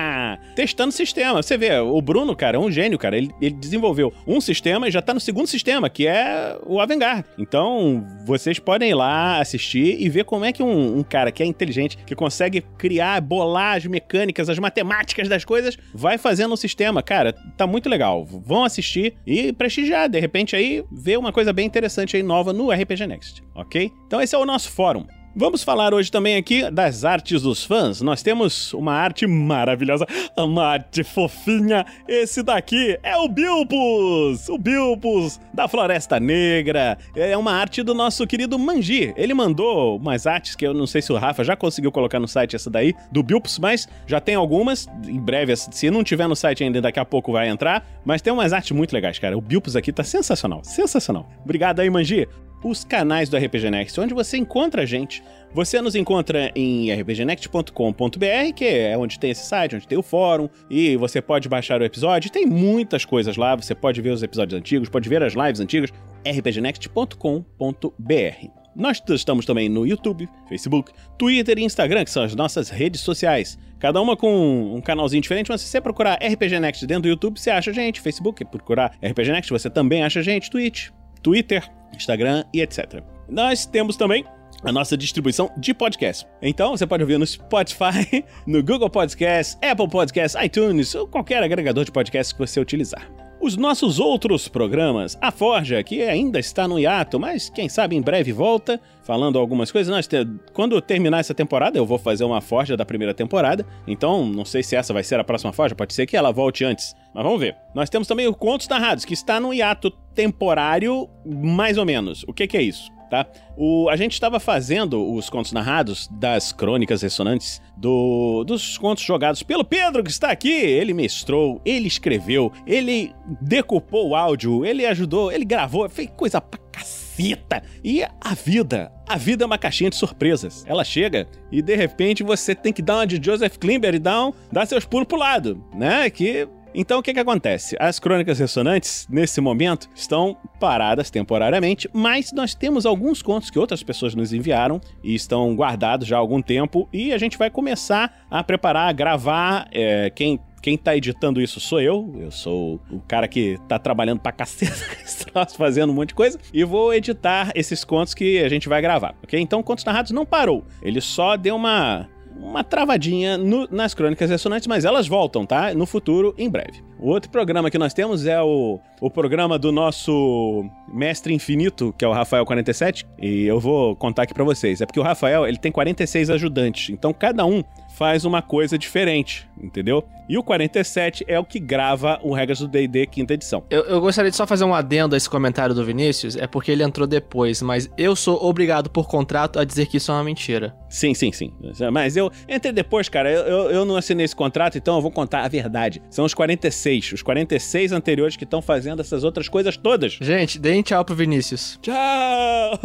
Testando sistema. Você vê, o Bruno, cara, é um gênio, cara. Ele, ele desenvolveu um sistema e já tá no segundo sistema, que é o Avengar. Então, vocês podem ir lá assistir e ver como é que um, um cara que é inteligente, que consegue criar, bolar as mecânicas, as matemáticas das coisas, vai fazendo um sistema. Cara, tá muito legal. Vão assistir e prestigiar. De repente, aí, ver uma coisa bem interessante aí, nova no RPG Next, ok? Então, esse é o nosso fórum. Vamos falar hoje também aqui das artes dos fãs. Nós temos uma arte maravilhosa, uma arte fofinha. Esse daqui é o Bilpus, o Bilpus da Floresta Negra. É uma arte do nosso querido Manji. Ele mandou umas artes que eu não sei se o Rafa já conseguiu colocar no site essa daí, do Bilpus, mas já tem algumas. Em breve, se não tiver no site ainda, daqui a pouco vai entrar. Mas tem umas artes muito legais, cara. O Bilpus aqui tá sensacional, sensacional. Obrigado aí, Manji os canais do RPG Next, onde você encontra a gente. Você nos encontra em rpgnext.com.br, que é onde tem esse site, onde tem o fórum, e você pode baixar o episódio. Tem muitas coisas lá, você pode ver os episódios antigos, pode ver as lives antigas, rpgnext.com.br. Nós estamos também no YouTube, Facebook, Twitter e Instagram, que são as nossas redes sociais. Cada uma com um canalzinho diferente, mas se você procurar RPG Next dentro do YouTube, você acha a gente. Facebook, procurar RPG Next, você também acha a gente. Twitch, Twitter, Instagram e etc. Nós temos também a nossa distribuição de podcast. Então você pode ouvir no Spotify, no Google Podcast, Apple Podcast, iTunes ou qualquer agregador de podcast que você utilizar. Os nossos outros programas. A Forja, que ainda está no hiato, mas quem sabe em breve volta, falando algumas coisas. Nós te... Quando terminar essa temporada, eu vou fazer uma Forja da primeira temporada. Então, não sei se essa vai ser a próxima Forja, pode ser que ela volte antes. Mas vamos ver. Nós temos também o Contos Narrados, que está no hiato temporário, mais ou menos. O que, que é isso? Tá? O, a gente estava fazendo os contos narrados das crônicas ressonantes do, dos contos jogados pelo Pedro, que está aqui. Ele mestrou, ele escreveu, ele decupou o áudio, ele ajudou, ele gravou, fez coisa pra caceta. E a vida, a vida é uma caixinha de surpresas. Ela chega e de repente você tem que dar uma de Joseph Klimber e dar, um, dar seus pulos pro lado, né? Que então o que, que acontece? As crônicas ressonantes, nesse momento, estão paradas temporariamente, mas nós temos alguns contos que outras pessoas nos enviaram e estão guardados já há algum tempo, e a gente vai começar a preparar, a gravar. É, quem quem tá editando isso sou eu. Eu sou o cara que tá trabalhando pra caceta fazendo um monte de coisa. E vou editar esses contos que a gente vai gravar, ok? Então, Contos Narrados não parou. Ele só deu uma uma travadinha no, nas crônicas ressonantes, mas elas voltam, tá? No futuro, em breve. O outro programa que nós temos é o, o programa do nosso mestre infinito, que é o Rafael 47, e eu vou contar aqui para vocês. É porque o Rafael, ele tem 46 ajudantes, então cada um faz uma coisa diferente, entendeu? E o 47 é o que grava o Regras do D&D quinta edição. Eu, eu, gostaria de só fazer um adendo a esse comentário do Vinícius, é porque ele entrou depois, mas eu sou obrigado por contrato a dizer que isso é uma mentira. Sim, sim, sim. Mas eu entrei depois, cara, eu, eu, eu não assinei esse contrato, então eu vou contar a verdade. São os 46, os 46 anteriores que estão fazendo essas outras coisas todas. Gente, deem tchau pro Vinícius. Tchau!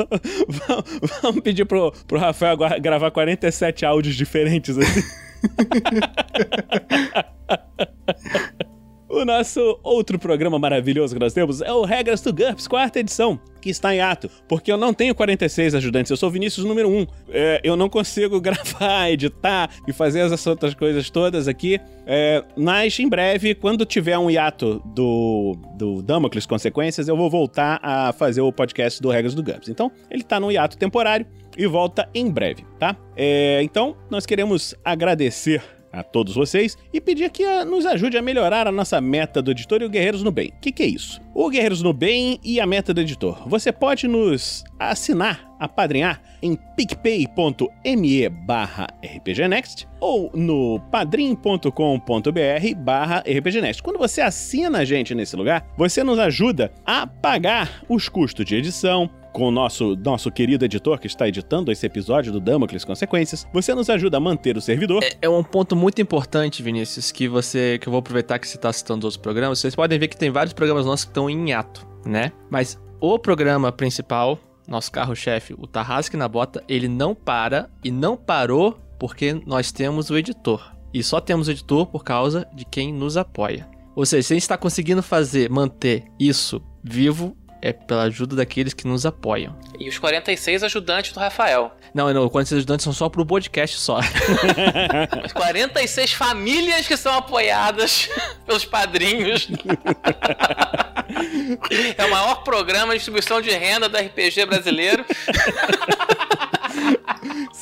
Vamos pedir pro, pro Rafael gravar 47 áudios diferentes assim. O nosso outro programa maravilhoso que nós temos é o Regras do GURPS, quarta edição, que está em ato, porque eu não tenho 46 ajudantes, eu sou Vinícius número 1. É, eu não consigo gravar, editar e fazer essas outras coisas todas aqui. É, mas em breve, quando tiver um hiato do, do Damocles Consequências, eu vou voltar a fazer o podcast do Regras do GURPS. Então, ele está no hiato temporário e volta em breve, tá? É, então, nós queremos agradecer a todos vocês e pedir que a, nos ajude a melhorar a nossa meta do editor e o Guerreiros no Bem. O que, que é isso? O Guerreiros no Bem e a meta do editor. Você pode nos assinar, apadrinhar em picpay.me barra rpgnext ou no padrim.com.br barra rpgnext. Quando você assina a gente nesse lugar, você nos ajuda a pagar os custos de edição, com o nosso, nosso querido editor que está editando esse episódio do Damocles Consequências, você nos ajuda a manter o servidor. É, é um ponto muito importante, Vinícius, que você que eu vou aproveitar que você está citando outros programas. Vocês podem ver que tem vários programas nossos que estão em ato, né? Mas o programa principal, nosso carro-chefe, o Tarrasque na Bota, ele não para e não parou porque nós temos o editor. E só temos o editor por causa de quem nos apoia. Ou seja, se a gente está conseguindo fazer, manter isso vivo, é pela ajuda daqueles que nos apoiam. E os 46 ajudantes do Rafael. Não, não, 46 ajudantes são só pro podcast só. As 46 famílias que são apoiadas pelos padrinhos. é o maior programa de distribuição de renda do RPG brasileiro.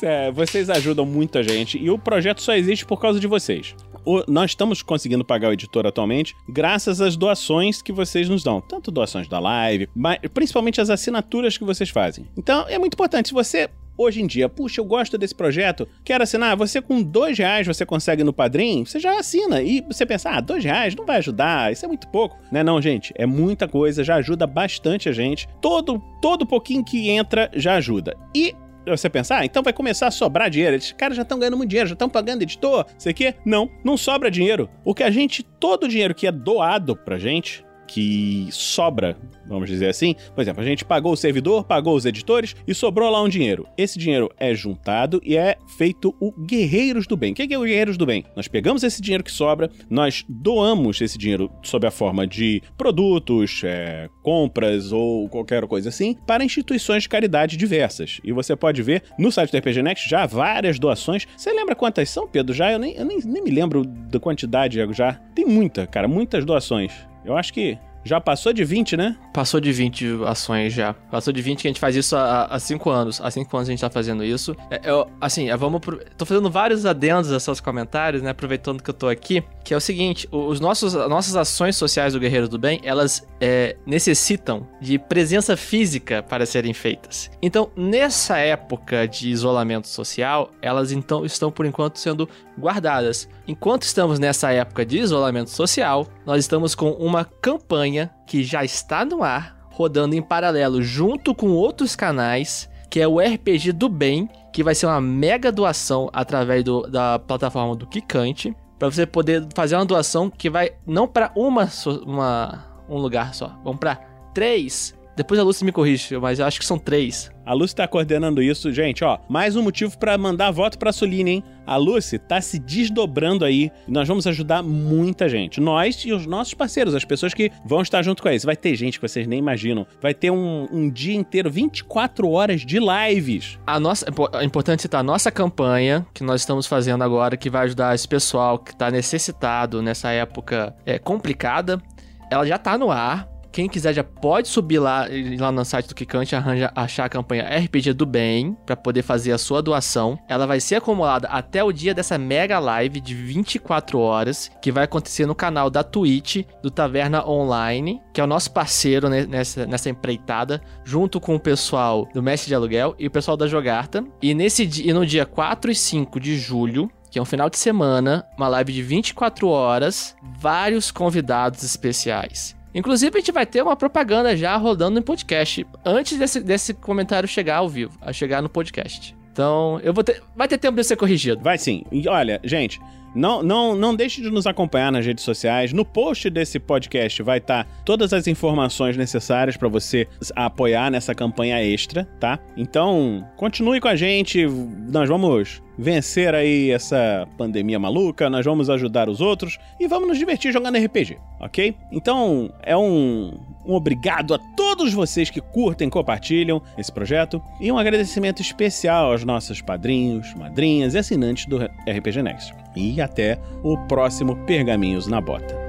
É, vocês ajudam muito a gente e o projeto só existe por causa de vocês o, nós estamos conseguindo pagar o editor atualmente graças às doações que vocês nos dão. Tanto doações da live, mas principalmente as assinaturas que vocês fazem. Então é muito importante. Se você hoje em dia, puxa, eu gosto desse projeto, quero assinar, você com dois reais você consegue no Padrim, você já assina. E você pensa, ah, dois reais não vai ajudar, isso é muito pouco. Não é não, gente, é muita coisa, já ajuda bastante a gente. Todo, todo pouquinho que entra já ajuda. E você pensar, ah, então vai começar a sobrar dinheiro. Esses caras já estão ganhando muito dinheiro, já estão pagando editor, sei que. Não, não sobra dinheiro. O que a gente, todo o dinheiro que é doado pra gente, que sobra, vamos dizer assim. Por exemplo, a gente pagou o servidor, pagou os editores e sobrou lá um dinheiro. Esse dinheiro é juntado e é feito o Guerreiros do Bem. O que é o Guerreiros do Bem? Nós pegamos esse dinheiro que sobra, nós doamos esse dinheiro sob a forma de produtos, é, compras ou qualquer coisa assim para instituições de caridade diversas. E você pode ver no site do RPG Next já várias doações. Você lembra quantas são, Pedro? Já eu nem, eu nem, nem me lembro da quantidade já. Tem muita, cara, muitas doações. Eu acho que já passou de 20, né? Passou de 20 ações já. Passou de 20 que a gente faz isso há 5 anos. Há 5 anos a gente tá fazendo isso. É, eu, assim, é, vamos. Pro... Tô fazendo vários adendos a seus comentários, né? Aproveitando que eu tô aqui. Que é o seguinte: os nossos, as nossas ações sociais do Guerreiro do Bem, elas é, necessitam de presença física para serem feitas. Então, nessa época de isolamento social, elas então estão por enquanto sendo guardadas. Enquanto estamos nessa época de isolamento social, nós estamos com uma campanha que já está no ar, rodando em paralelo junto com outros canais, que é o RPG do Bem, que vai ser uma mega doação através do, da plataforma do Kikante, para você poder fazer uma doação que vai não para uma, uma um lugar só, vão para três depois a Lucy me corrige, mas eu acho que são três. A Lucy tá coordenando isso, gente, ó. Mais um motivo para mandar voto pra Suline, hein? A Lucy tá se desdobrando aí e nós vamos ajudar muita gente. Nós e os nossos parceiros, as pessoas que vão estar junto com eles. Vai ter gente que vocês nem imaginam. Vai ter um, um dia inteiro, 24 horas de lives. A nossa, é importante citar a nossa campanha que nós estamos fazendo agora, que vai ajudar esse pessoal que tá necessitado nessa época é, complicada. Ela já tá no ar, quem quiser já pode subir lá, lá no site do Kikante arranja, achar a campanha RPG do Bem para poder fazer a sua doação. Ela vai ser acumulada até o dia dessa mega live de 24 horas, que vai acontecer no canal da Twitch do Taverna Online, que é o nosso parceiro nessa, nessa empreitada, junto com o pessoal do Mestre de Aluguel e o pessoal da Jogarta. E nesse e no dia 4 e 5 de julho, que é um final de semana, uma live de 24 horas, vários convidados especiais. Inclusive, a gente vai ter uma propaganda já rodando no podcast antes desse, desse comentário chegar ao vivo, a chegar no podcast. Então, eu vou ter. Vai ter tempo de ser corrigido. Vai sim. Olha, gente, não, não, não deixe de nos acompanhar nas redes sociais. No post desse podcast vai estar tá todas as informações necessárias para você apoiar nessa campanha extra, tá? Então, continue com a gente. Nós vamos vencer aí essa pandemia maluca, nós vamos ajudar os outros e vamos nos divertir jogando RPG, ok? Então, é um, um obrigado a todos vocês que curtem e compartilham esse projeto e um agradecimento especial aos nossos padrinhos, madrinhas e assinantes do RPG Next. E até o próximo Pergaminhos na Bota.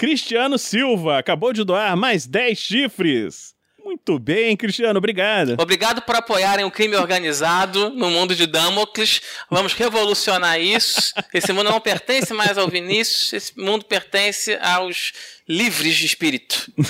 Cristiano Silva acabou de doar mais 10 chifres. Muito bem, Cristiano, obrigado. Obrigado por apoiarem o crime organizado no mundo de Damocles. Vamos revolucionar isso. Esse mundo não pertence mais ao Vinícius, esse mundo pertence aos livres de espírito.